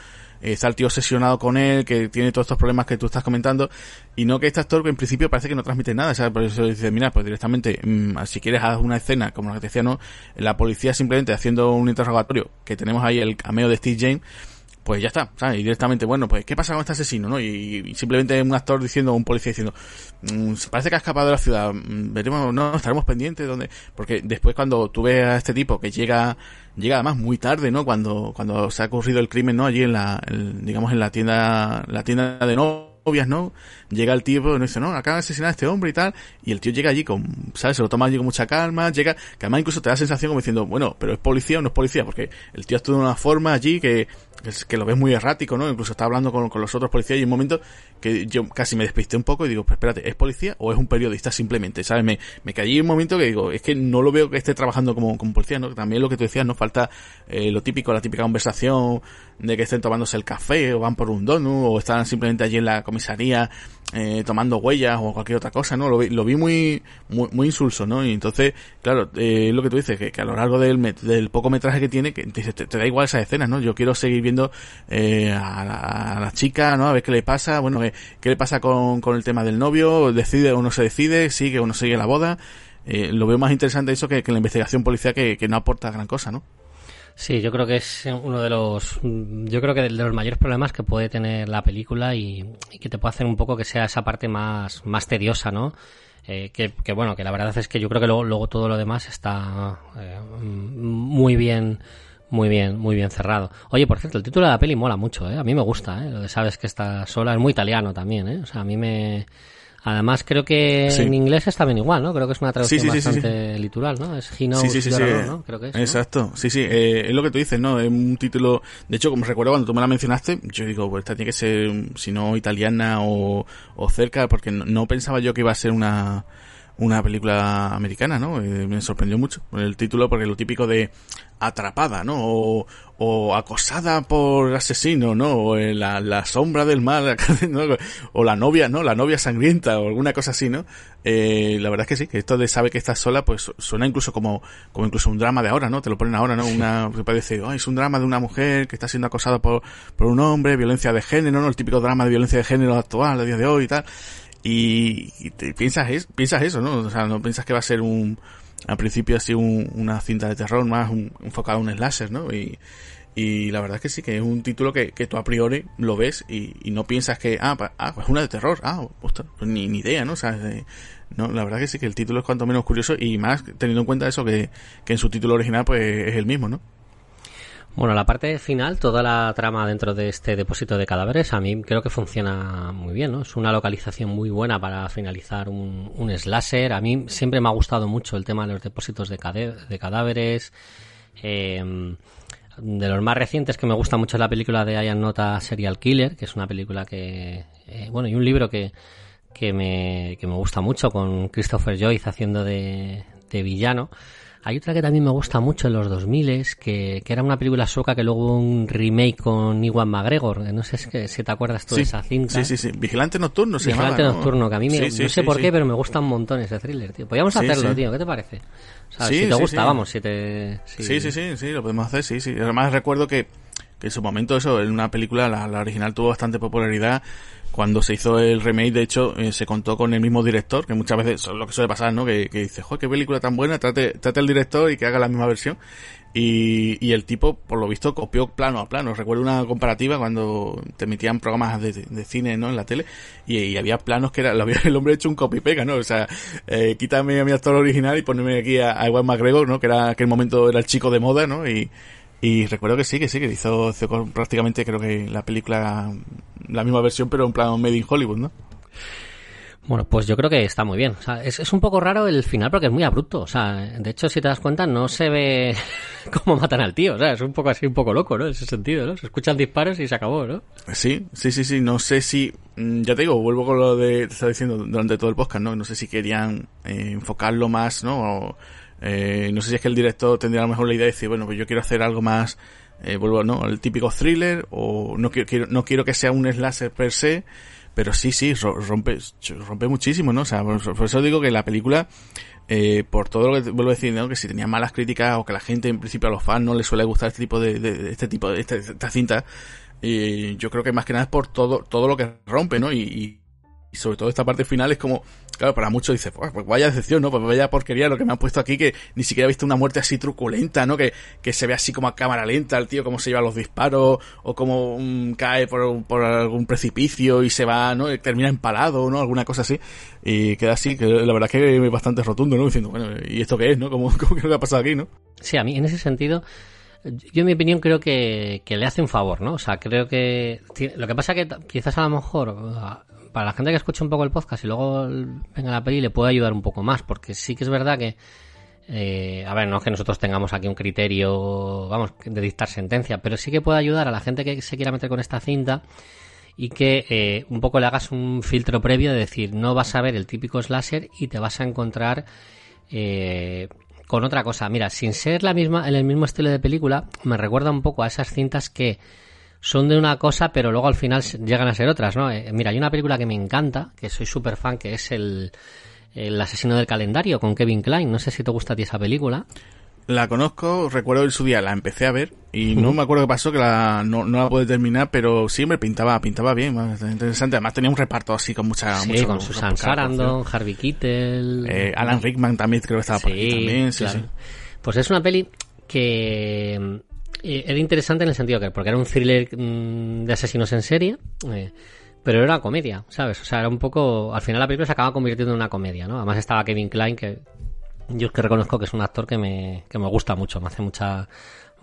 está el tío obsesionado con él, que tiene todos estos problemas que tú estás comentando, y no que este actor en principio parece que no transmite nada, ¿sabes? Por eso dices, mira, pues directamente, mm, si quieres haz una escena, como la que te decía, ¿no? La policía simplemente haciendo un interrogatorio, que tenemos ahí el cameo de Steve James, pues ya está, ¿sabes? Y directamente, bueno, pues, ¿qué pasa con este asesino, no? Y, y simplemente un actor diciendo, un policía diciendo, "Mm, se parece que ha escapado de la ciudad, mm, veremos, no, estaremos pendientes de porque después cuando tú ves a este tipo que llega, llega además muy tarde, ¿no? Cuando, cuando se ha ocurrido el crimen, ¿no? Allí en la, digamos, en la tienda, la tienda de novias, ¿no? Llega el tipo y dice, no, acaba de asesinar a este hombre y tal, y el tío llega allí con, ¿sabes? Se lo toma allí con mucha calma, llega, que además incluso te da sensación como diciendo, bueno, pero es policía o no es policía, porque el tío actúa de una forma allí que, que, lo ves muy errático, ¿no? Incluso está hablando con, con los otros policías y en un momento que yo casi me despisté un poco y digo, pues espérate, ¿es policía o es un periodista simplemente? ¿Sabes? Me, me caí un momento que digo, es que no lo veo que esté trabajando como, policía, ¿no? También lo que tú decías, nos falta eh, lo típico, la típica conversación de que estén tomándose el café o van por un donut o están simplemente allí en la comisaría eh, tomando huellas o cualquier otra cosa, ¿no? Lo vi, lo vi muy, muy, muy insulso, ¿no? Y entonces, claro, eh, lo que tú dices, que, a lo largo del, del poco metraje que tiene, que te- te da igual esas escenas, ¿no? Yo quiero seguir viendo eh, a, la, a la chica, ¿no? A ver qué le pasa, bueno, qué le pasa con, con el tema del novio, decide o no se decide, sigue o no sigue la boda. Eh, lo veo más interesante eso que, que la investigación policial que, que no aporta gran cosa, ¿no? Sí, yo creo que es uno de los, yo creo que de los mayores problemas que puede tener la película y, y que te puede hacer un poco que sea esa parte más, más tediosa, ¿no? Eh, que, que, bueno, que la verdad es que yo creo que luego, luego todo lo demás está eh, muy bien muy bien, muy bien cerrado. Oye, por cierto, el título de la peli mola mucho, ¿eh? A mí me gusta, ¿eh? Lo de sabes que está sola es muy italiano también, ¿eh? O sea, a mí me... Además, creo que Sí. en inglés está bien igual, ¿no? Creo que es una traducción Sí, sí, bastante literal, ¿no? Es He knows Sí, sí, sí, ¿no? Creo que es, ¿no? Exacto, sí, sí, eh, es lo que tú dices, ¿no? Es un título, de hecho, como recuerdo cuando tú me la mencionaste, yo digo, pues esta tiene que ser, si no italiana o, o cerca, porque no, no pensaba yo que iba a ser una, una película americana, ¿no? Eh, me sorprendió mucho el título, porque lo típico de atrapada, ¿no? O, o acosada por asesino, ¿no? O eh, la, la sombra del mal, <laughs> ¿no? O la novia, ¿no? La novia sangrienta o alguna cosa así, ¿no? Eh, la verdad es que sí, que esto de sabe que estás sola, pues su- suena incluso como, como incluso un drama de ahora, ¿no? Te lo ponen ahora, ¿no? Una, que parece, "Ay, es un drama de una mujer que está siendo acosada por, por un hombre, violencia de género, ¿no? El típico drama de violencia de género actual, a día de hoy y tal. Y, y te piensas, piensas eso, ¿no? O sea, no piensas que va a ser un, al principio así un- una cinta de terror más un, enfocada a un slasher, ¿no? Y, la verdad es que sí, que es un título que, que tú a priori lo ves y, y no piensas que, ah, pa- ah, pues una de terror, ah, pues ni, ni idea, ¿no? O sea, de- no, la verdad que sí, que el título es cuanto menos curioso y más teniendo en cuenta eso que, que en su título original pues es el mismo, ¿no? Bueno, la parte final, toda la trama dentro de este depósito de cadáveres, a mí creo que funciona muy bien, ¿no? Es una localización muy buena para finalizar un, un slasher. A mí siempre me ha gustado mucho el tema de los depósitos de, de cadáveres. Eh, de los más recientes que me gusta mucho es la película de Ian Nota Serial Killer, que es una película que... eh, bueno, y un libro que, que, me, que me gusta mucho con Christopher Joyce haciendo de, de villano. Hay otra que también me gusta mucho en los 2000 que, que era una película sueca que luego hubo un remake con Iwan McGregor. No sé si- te acuerdas tú Sí, de esa cinta. sí, sí, sí. Vigilante Nocturno se Vigilante llamaba, ¿no? Nocturno, que a mí me, Sí, sí, no sé por qué, pero me gusta un montón ese thriller, tío. Podríamos hacerlo, tío. ¿Qué te parece? O sea, Sí, si te gusta, vamos, si te... si- Sí, sí, sí, sí, lo podemos hacer, sí, sí. Además recuerdo que, que en su momento eso, en una película, la, la original tuvo bastante popularidad. Cuando se hizo el remake, de hecho, eh, se contó con el mismo director, que muchas veces es lo que suele pasar, ¿no? Que, que dice, joder, qué película tan buena, trate, trate el director y que haga la misma versión. Y, y el tipo, por lo visto, copió plano a plano. Recuerdo una comparativa cuando te emitían programas de, de cine, ¿no? En la tele, y, y había planos que era, lo había el hombre hecho un copy pega, ¿no? O sea, eh, quítame a mi actor original y poneme aquí a, a Ewan McGregor, ¿no? Que era, aquel momento era el chico de moda, ¿no? Y, y recuerdo que sí, que sí, que hizo, hizo prácticamente creo que la película, la misma versión, pero en plan Made in Hollywood, ¿no? Bueno, pues yo creo que está muy bien. O sea, es, es un poco raro el final porque es muy abrupto. O sea, de hecho, si te das cuenta, no se ve <laughs> cómo matan al tío. O sea, es un poco así, un poco loco, ¿no? En ese sentido, ¿no? Se escuchan disparos y se acabó, ¿no? Sí, sí, sí, sí, no sé si, mm, ya te digo, vuelvo con lo de, te estaba diciendo durante todo el podcast, ¿no? No sé si querían eh, enfocarlo más, ¿no? O, eh, no sé si es que el director tendría a lo mejor la idea de decir, bueno, pues yo quiero hacer algo más, eh, vuelvo, ¿no? El típico thriller, o no quiero, no quiero que sea un slasher per se, pero sí, sí, ro- rompe, rompe muchísimo, ¿no? O sea, por, eso digo que la película, eh, por todo lo que vuelvo a decir, ¿no? Que si tenía malas críticas o que la gente, en principio a los fans no les suele gustar este tipo de, de- este tipo de, esta cinta, y yo creo que más que nada es por todo, todo lo que rompe, ¿no? Y- y sobre todo esta parte final es como, claro, para muchos dice, pues, vaya decepción, ¿no? Pues vaya porquería lo que me han puesto aquí, que ni siquiera he visto una muerte así truculenta, ¿no? Que, que se ve así como a cámara lenta el tío, cómo se lleva los disparos, o cómo mm, cae por, por algún precipicio y se va, ¿no? Termina empalado, ¿no? Alguna cosa así. Y queda así, que la verdad es que es bastante rotundo, ¿no? Diciendo, bueno, ¿y esto qué es, no? ¿Cómo, <laughs> cómo que lo que ha pasado aquí, no? Sí, a mí, en ese sentido, yo en mi opinión creo que, que le hace un favor, ¿no? O sea, creo que... Lo que pasa que quizás a lo mejor, ah, para la gente que escuche un poco el podcast y luego venga la peli, le puede ayudar un poco más, porque sí que es verdad que... eh, a ver, no es que nosotros tengamos aquí un criterio, vamos, de dictar sentencia, pero sí que puede ayudar a la gente que se quiera meter con esta cinta y que eh, un poco le hagas un filtro previo de decir, no vas a ver el típico slasher y te vas a encontrar eh, con otra cosa. Mira, sin ser la misma, en el mismo estilo de película, me recuerda un poco a esas cintas que son de una cosa, pero luego al final llegan a ser otras, ¿no? Eh, mira, hay una película que me encanta, que soy súper fan, que es el, el asesino del calendario con Kevin Klein. No sé si te gusta a ti esa película. La conozco, recuerdo en su día, la empecé a ver y no me acuerdo qué pasó, que la, no, no la pude terminar, pero sí me pintaba, pintaba bien, interesante. Además tenía un reparto así con mucha... Sí, mucho- con Susan. Sarandon, Harvey Keitel. Eh, Alan Rickman también creo que estaba por aquí también, sí, claro. sí. Pues es una peli que eh, era interesante en el sentido que, porque era un thriller mm, de asesinos en serie, eh, pero era una comedia, ¿sabes? O sea, era un poco. Al final la película se acaba convirtiendo en una comedia, ¿no? Además estaba Kevin Klein, que yo es que reconozco que es un actor que me, que me gusta mucho, me hace mucha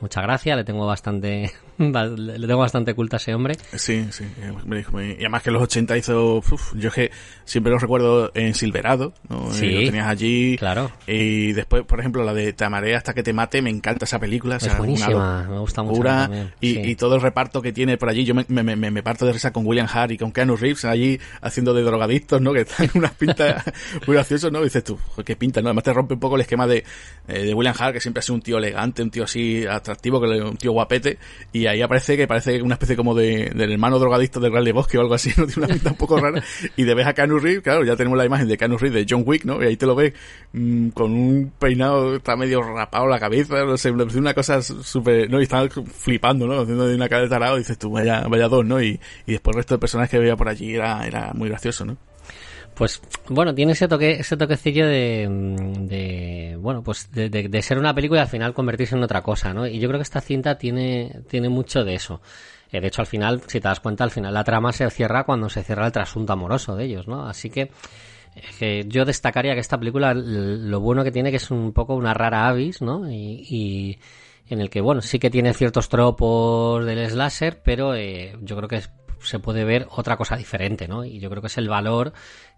mucha gracia, le tengo bastante <laughs> le tengo bastante culto a ese hombre. Sí, sí, y además que en los 80 hizo, uf, yo que siempre lo recuerdo en Silverado, ¿no? Sí, lo tenías allí. Claro. Y después, por ejemplo, la de Te amaré hasta que te mate, me encanta esa película. Es o sea, buenísima, me gusta mucho y, sí. y, todo el reparto que tiene por allí, yo me, me, me, me, parto de risa con William Hart y con Keanu Reeves allí haciendo de drogadictos, ¿no? Que están unas pintas <laughs> muy graciosas, ¿no? Y dices tú, qué pinta, ¿no? Además te rompe un poco el esquema de, eh, de William Hart, que siempre ha sido un tío elegante, un tío así atractivo, que un tío guapete, y ahí aparece que parece una especie como de, del hermano drogadicto de Rally Bosque o algo así, <laughs> ¿no? Tiene una pinta un poco rara, y de ves a Keanu Reeves, claro, ya tenemos la imagen de Keanu Reeves de John Wick, ¿no? Y ahí te lo ves mmm, con un peinado, está medio rapado la cabeza, no sé, una cosa súper, ¿no? Y está flipando, ¿no? Haciendo de una cara de tarado, y dices tú, vaya, vaya dos, ¿no? Y, y después el resto de personajes que veía por allí era, era muy gracioso, ¿no? Pues bueno, tiene ese toque, ese toquecillo de, de bueno, pues de, de, de, ser una película y al final convertirse en otra cosa, ¿no? Y yo creo que esta cinta tiene, tiene mucho de eso. Eh, de hecho, al final, si te das cuenta, al final la trama se cierra cuando se cierra el trasunto amoroso de ellos, ¿no? Así que, eh, yo destacaría que esta película, lo bueno que tiene que es un poco una rara avis, ¿no? Y, y en el que, bueno, sí que tiene ciertos tropos del slasher, pero eh, yo creo que es, se puede ver otra cosa diferente, ¿no? Y yo creo que es el valor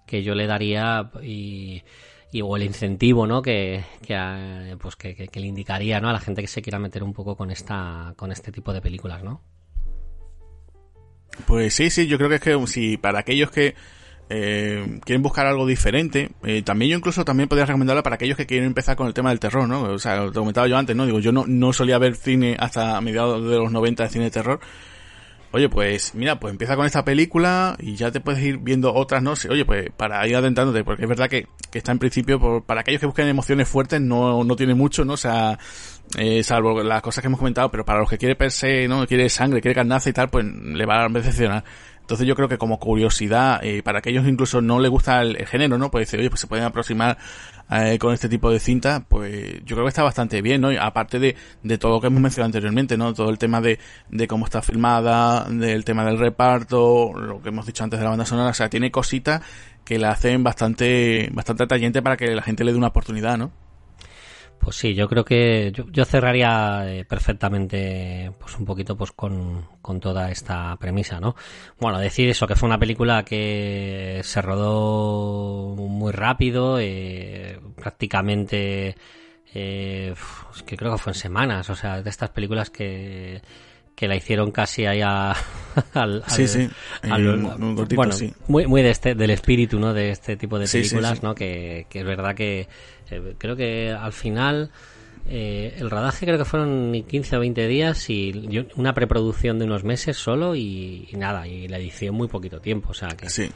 que yo le daría y, y o el incentivo no que, que a, pues que, que, que, le indicaría no a la gente que se quiera meter un poco con esta con este tipo de películas no pues sí sí yo creo que es que si para aquellos que eh, quieren buscar algo diferente eh, también yo incluso también podría recomendarla para aquellos que quieren empezar con el tema del terror no o sea lo comentaba yo antes no digo yo no, no solía ver cine hasta mediados de los 90 de cine de terror Oye, pues mira, pues empieza con esta película y ya te puedes ir viendo otras, ¿no? Oye, pues para ir adentrándote, porque es verdad que, que está en principio, por, para aquellos que busquen emociones fuertes, no, no tiene mucho, ¿no? O sea, eh, salvo las cosas que hemos comentado, pero para los que quiere per se, ¿no? Quiere sangre, quiere carnaza y tal, pues le va a decepcionar. Entonces yo creo que como curiosidad, eh, para aquellos que incluso no les gusta el, el género, ¿no? Pues dice, oye, pues se pueden aproximar eh, con este tipo de cinta, pues yo creo que está bastante bien, ¿no? Y aparte de, de todo lo que hemos mencionado anteriormente, ¿no? Todo el tema de, de cómo está filmada, del tema del reparto, lo que hemos dicho antes de la banda sonora, o sea, tiene cositas que la hacen bastante, bastante atrayente para que la gente le dé una oportunidad, ¿no? Pues sí, yo creo que yo, yo cerraría eh, perfectamente pues un poquito pues con, con, toda esta premisa, ¿no? Bueno, decir eso, que fue una película que se rodó muy rápido, eh, prácticamente eh, es que creo que fue en semanas, o sea, de estas películas que que la hicieron casi ahí a, <laughs> al, sí, al, sí. Al, un cortito, bueno, sí. muy, muy de este, del espíritu, ¿no? De este tipo de Sí, sí, películas, sí. ¿no? Que, que es verdad que eh, creo que al final eh, el rodaje creo que fueron 15 o 20 días y yo- una preproducción de unos meses solo y, y nada, y la edición muy poquito tiempo, o sea que, Sí.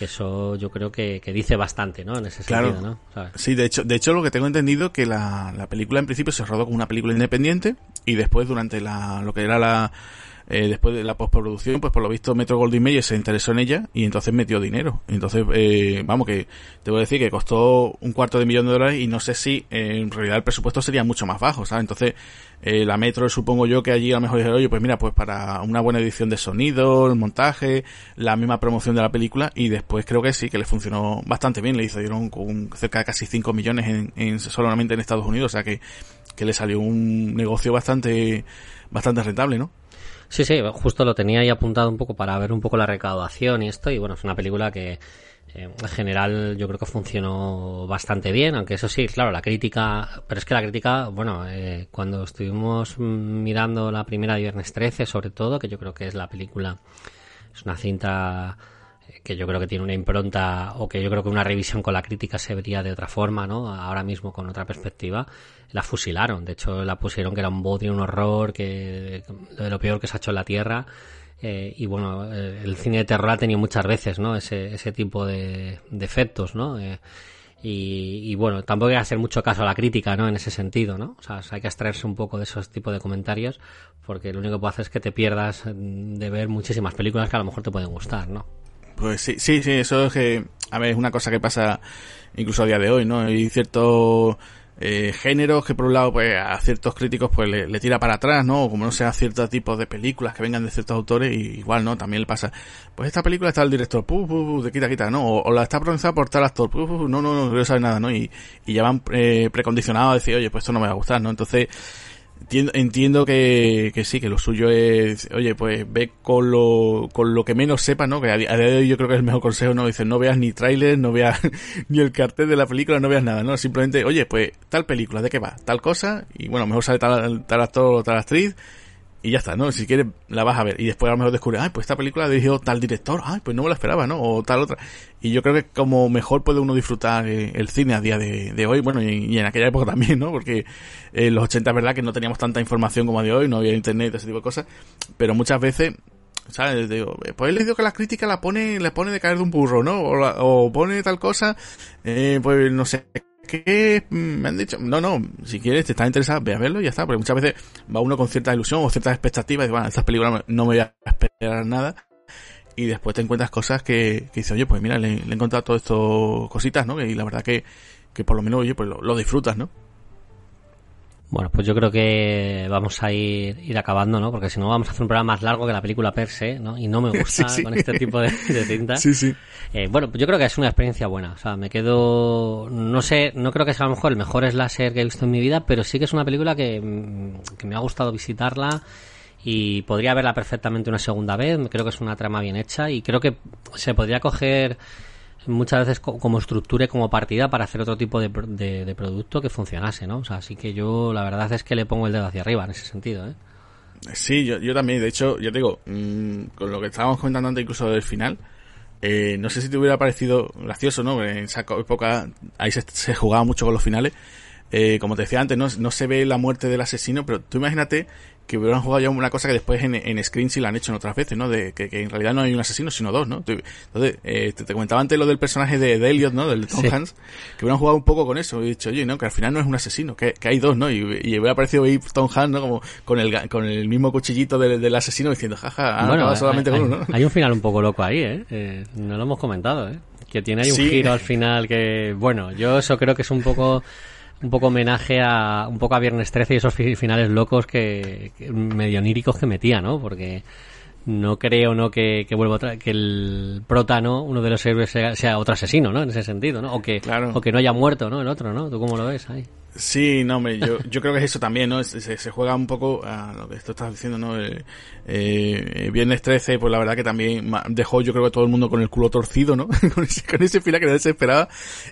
Que eso yo creo que, que dice bastante, ¿no? En ese Claro. sentido, ¿no? ¿Sabes? Sí, de hecho, de hecho lo que tengo entendido que la, la película en principio se rodó como una película independiente y después durante la, lo que era la, eh, después de la postproducción, pues por lo visto Metro Goldwyn Mayer se interesó en ella y entonces metió dinero. Entonces, eh, vamos que te voy a decir que costó un cuarto de millón de dólares y no sé si eh, en realidad el presupuesto sería mucho más bajo, ¿sabes? Entonces, eh, la Metro supongo yo que allí a lo mejor dijeron, oye, pues mira, pues para una buena edición de sonido, el montaje, la misma promoción de la película y después creo que sí, que le funcionó bastante bien, le hizo, dieron con cerca de casi 5 millones en, en solamente en Estados Unidos, o sea que, que le salió un negocio bastante, bastante rentable, ¿no? Sí, sí, justo lo tenía ahí apuntado un poco para ver un poco la recaudación y esto, y bueno, es una película que eh, en general yo creo que funcionó bastante bien, aunque eso sí, claro, la crítica, pero es que la crítica, bueno, eh, cuando estuvimos mirando la primera de Viernes 13, sobre todo, que yo creo que es la película, es una cinta que yo creo que tiene una impronta o que yo creo que una revisión con la crítica se vería de otra forma, ¿no? Ahora mismo con otra perspectiva, la fusilaron. De hecho, la pusieron que era un bodrio, un horror, que de lo peor que se ha hecho en la Tierra. Eh, y bueno, eh, el cine de terror ha tenido muchas veces, ¿no? Ese, ese tipo de, de efectos, ¿no? Eh, y, y bueno, tampoco hay que hacer mucho caso a la crítica, ¿no? En ese sentido, ¿no? O sea, hay que abstraerse un poco de esos tipos de comentarios porque lo único que puede hacer es que te pierdas de ver muchísimas películas que a lo mejor te pueden gustar, ¿no? Pues sí, sí, sí, eso es que, a ver, es una cosa que pasa incluso a día de hoy, ¿no? Hay ciertos eh, géneros que por un lado pues a ciertos críticos pues le, tira para atrás, ¿no? O como no sea ciertos tipos de películas que vengan de ciertos autores y igual, ¿no? También le pasa, pues esta película está el director, pu, pu, de quita, quita, ¿no? O, la está pronunciada por tal actor, pu, pu, no, no, no, no quiero saber nada, ¿no? Y, y ya van eh, precondicionados a decir, oye, pues esto no me va a gustar, ¿no? Entonces, entiendo, entiendo que, que sí, que lo suyo es, oye, pues ve con lo, con lo que menos sepas, ¿no? Que a, día de hoy yo creo que es el mejor consejo, ¿no? Dice, no veas ni tráiler, no veas <laughs> ni el cartel de la película, no veas nada, ¿no? Simplemente, oye, pues tal película, ¿de qué va? Tal cosa, y bueno, mejor sale tal, tal actor o tal actriz, y ya está, ¿no? Si quieres, la vas a ver. Y después a lo mejor descubres, ay, pues esta película la dirigió tal director, ay, pues no me la esperaba, ¿no? O tal otra. Y yo creo que como mejor puede uno disfrutar eh, el cine a día de, de hoy, bueno, y, en aquella época también, ¿no? Porque en los 80 es verdad que no teníamos tanta información como a de hoy, no había internet, ese tipo de cosas, pero muchas veces, ¿sabes? Digo, pues he leído que la crítica la pone, le pone de caer de un burro, ¿no? O, la- o pone tal cosa, eh, pues no sé mm, me han dicho. No, no, si quieres, te estás interesado, ve a verlo y ya está, porque muchas veces va uno con cierta ilusión o ciertas expectativas y dice, bueno, estas películas no me voy a esperar nada. Y después te encuentras cosas que, que dices, oye, pues mira, le, he encontrado todo esto cositas, ¿no? Y la verdad que, que por lo menos, oye, pues lo disfrutas, ¿no? Bueno, pues yo creo que vamos a ir, ir acabando, ¿no? Porque si no vamos a hacer un programa más largo que la película per se, ¿no? Y no me <laughs> gusta Sí, sí. con este tipo de, de cintas. Sí, sí. Eh, bueno, yo creo que es una experiencia buena. O sea, me quedo... No sé, no creo que sea a lo mejor el mejor slasher que he visto en mi vida, pero sí que es una película que, mm, que me ha gustado visitarla y podría verla perfectamente una segunda vez. Creo que es una trama bien hecha y creo que se podría coger muchas veces co- como estructura y como partida para hacer otro tipo de, de, de producto que funcionase, ¿no? O sea, así que yo la verdad es que le pongo el dedo hacia arriba en ese sentido, ¿eh? Sí, yo, yo también. De hecho, yo te digo, mm, con lo que estábamos comentando antes incluso del final, eh, no sé si te hubiera parecido gracioso, ¿no? En esa época ahí se, se jugaba mucho con los finales. Eh, como te decía antes, no, no se ve la muerte del asesino, pero tú imagínate que hubieran jugado ya una cosa que después en, en Screen sí la han hecho en otras veces, ¿no? De que, que en realidad no hay un asesino, sino dos, ¿no? Entonces, eh, te, te comentaba antes lo del personaje de, de Elliot, ¿no? Del Tom Sí. Hanks, que hubieran jugado un poco con eso. Y dicho, oye, no, que al final no es un asesino, que, que hay dos, ¿no? Y, y hubiera aparecido ahí Tom Hanks, ¿no? Como con el, con el mismo cuchillito del, del asesino diciendo, jaja, han Bueno, hay, solamente con uno, ¿no? hay un final <laughs> un poco loco ahí, ¿eh? Eh, No lo hemos comentado, ¿eh? Que tiene ahí un Sí. giro al final que, bueno, yo eso creo que es un poco <laughs> un poco homenaje a un poco a Viernes 13 y esos fi- finales locos que, que medio oníricos que metía, ¿no? Porque no creo no que, que vuelva otra, que el prota no uno de los héroes sea, sea otro asesino no en ese sentido no o que Claro. o que no haya muerto no el otro no tú cómo lo ves ahí Sí, no, hombre, yo, yo creo que es eso también, ¿no? Se, se juega un poco a lo que estás diciendo, ¿no? Eh, eh, Viernes 13, pues la verdad que también dejó yo creo que todo el mundo con el culo torcido, ¿no? <laughs> con, ese, con ese final que nadie se.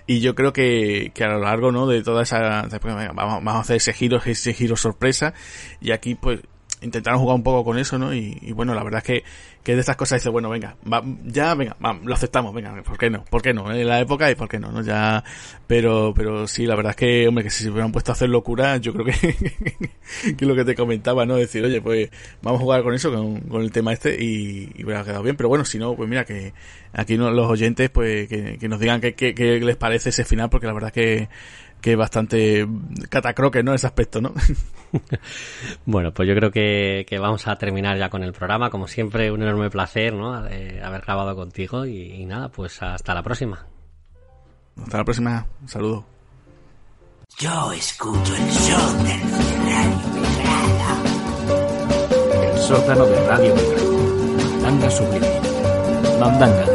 Y yo creo que, que a lo largo, ¿no? De toda esa... venga, vamos, vamos a hacer ese giro, ese giro sorpresa. Y aquí, pues, intentaron jugar un poco con eso, ¿no? Y, y bueno, la verdad es que, que de estas cosas dice, bueno, venga, va, ya, venga, va, lo aceptamos, venga, ¿por qué no? ¿Por qué no? En la época y ¿por qué no? ¿no? Ya, pero, pero sí, la verdad es que, hombre, que si se hubieran puesto a hacer locura, yo creo que, <laughs> que lo que te comentaba, ¿no? Decir, oye, pues vamos a jugar con eso, con, con el tema este y, y hubiera quedado bien. Pero bueno, si no, pues mira, que aquí los oyentes, pues que, que nos digan qué qué- qué les parece ese final, porque la verdad que, que es bastante catacroque, ¿no? Ese aspecto, ¿no? <laughs> Bueno, pues yo creo que, que vamos a terminar ya con el programa. Como siempre, un enorme placer, ¿no? Eh, haber grabado contigo y, y nada, pues hasta la próxima. Hasta la próxima. Un saludo. Yo escucho el sótano de Radio. El sótano de Radio Belgrado. Tanga sublime. Mandanga.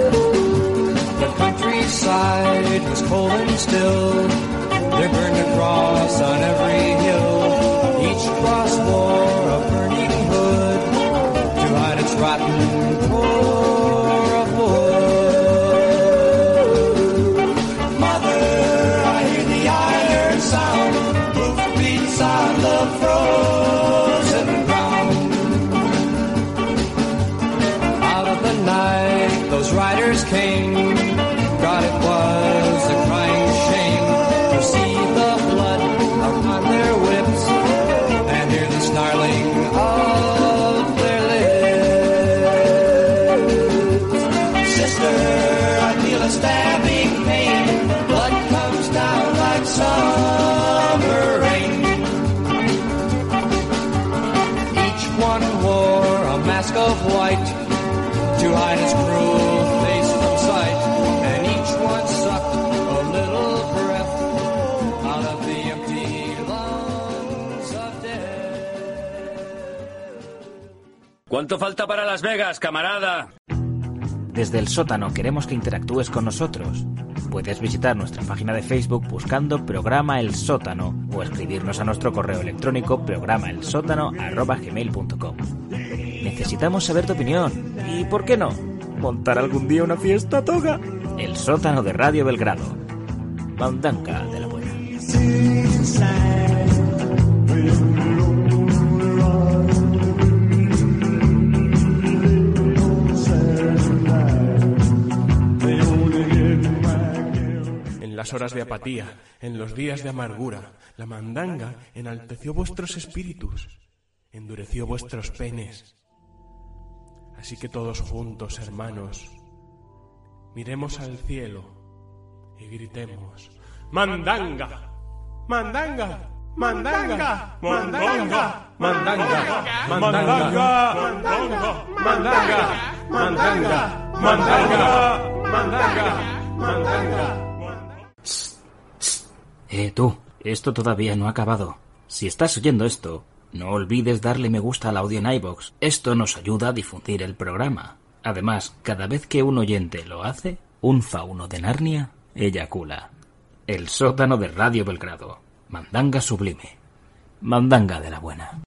The countryside was cold and still. They burned a cross on every hill. Each cross wore a burning ¿Cuánto falta para Las Vegas, camarada? Desde el sótano queremos que interactúes con nosotros. Puedes visitar nuestra página de Facebook buscando Programa El Sótano o escribirnos a nuestro correo electrónico programaelsótano.gmail.com Necesitamos saber tu opinión. ¿Y por qué no? ¿Montar algún día una fiesta toga? El sótano de Radio Belgrado. Mandanca de la buena. Las horas de apatía, en los días de amargura, la mandanga enalteció vuestros espíritus, endureció vuestros penes. Así que todos juntos, hermanos, miremos al cielo y gritemos, ¡Mandanga! ¡Mandanga! ¡Mandanga! ¡Mandanga! ¡Mandanga! ¡Mandanga! ¡Mandanga! ¡Mandanga! ¡Mandanga! ¡Mandanga! ¡Mandanga! ¡Mandanga! Eh, tú, esto todavía no ha acabado. Si estás oyendo esto, no olvides darle me gusta al audio en iVoox. Esto nos ayuda a difundir el programa. Además, cada vez que un oyente lo hace, un fauno de Narnia eyacula. El sótano de Radio Belgrado. Mandanga sublime. Mandanga de la buena.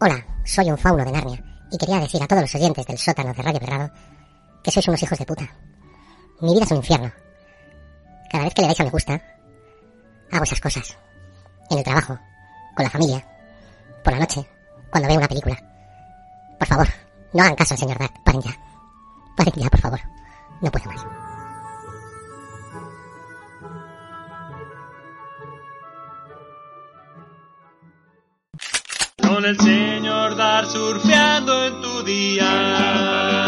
Hola, soy un fauno de Narnia y quería decir a todos los oyentes del sótano de Radio Belgrado que sois unos hijos de puta. Mi vida es un infierno. Cada vez que le dais a me gusta, hago esas cosas. En el trabajo, con la familia, por la noche, cuando veo una película. Por favor, no hagan caso al señor Dark. Paren ya. Paren ya, por favor. No puedo más. Con el señor Dar surfeando en tu día.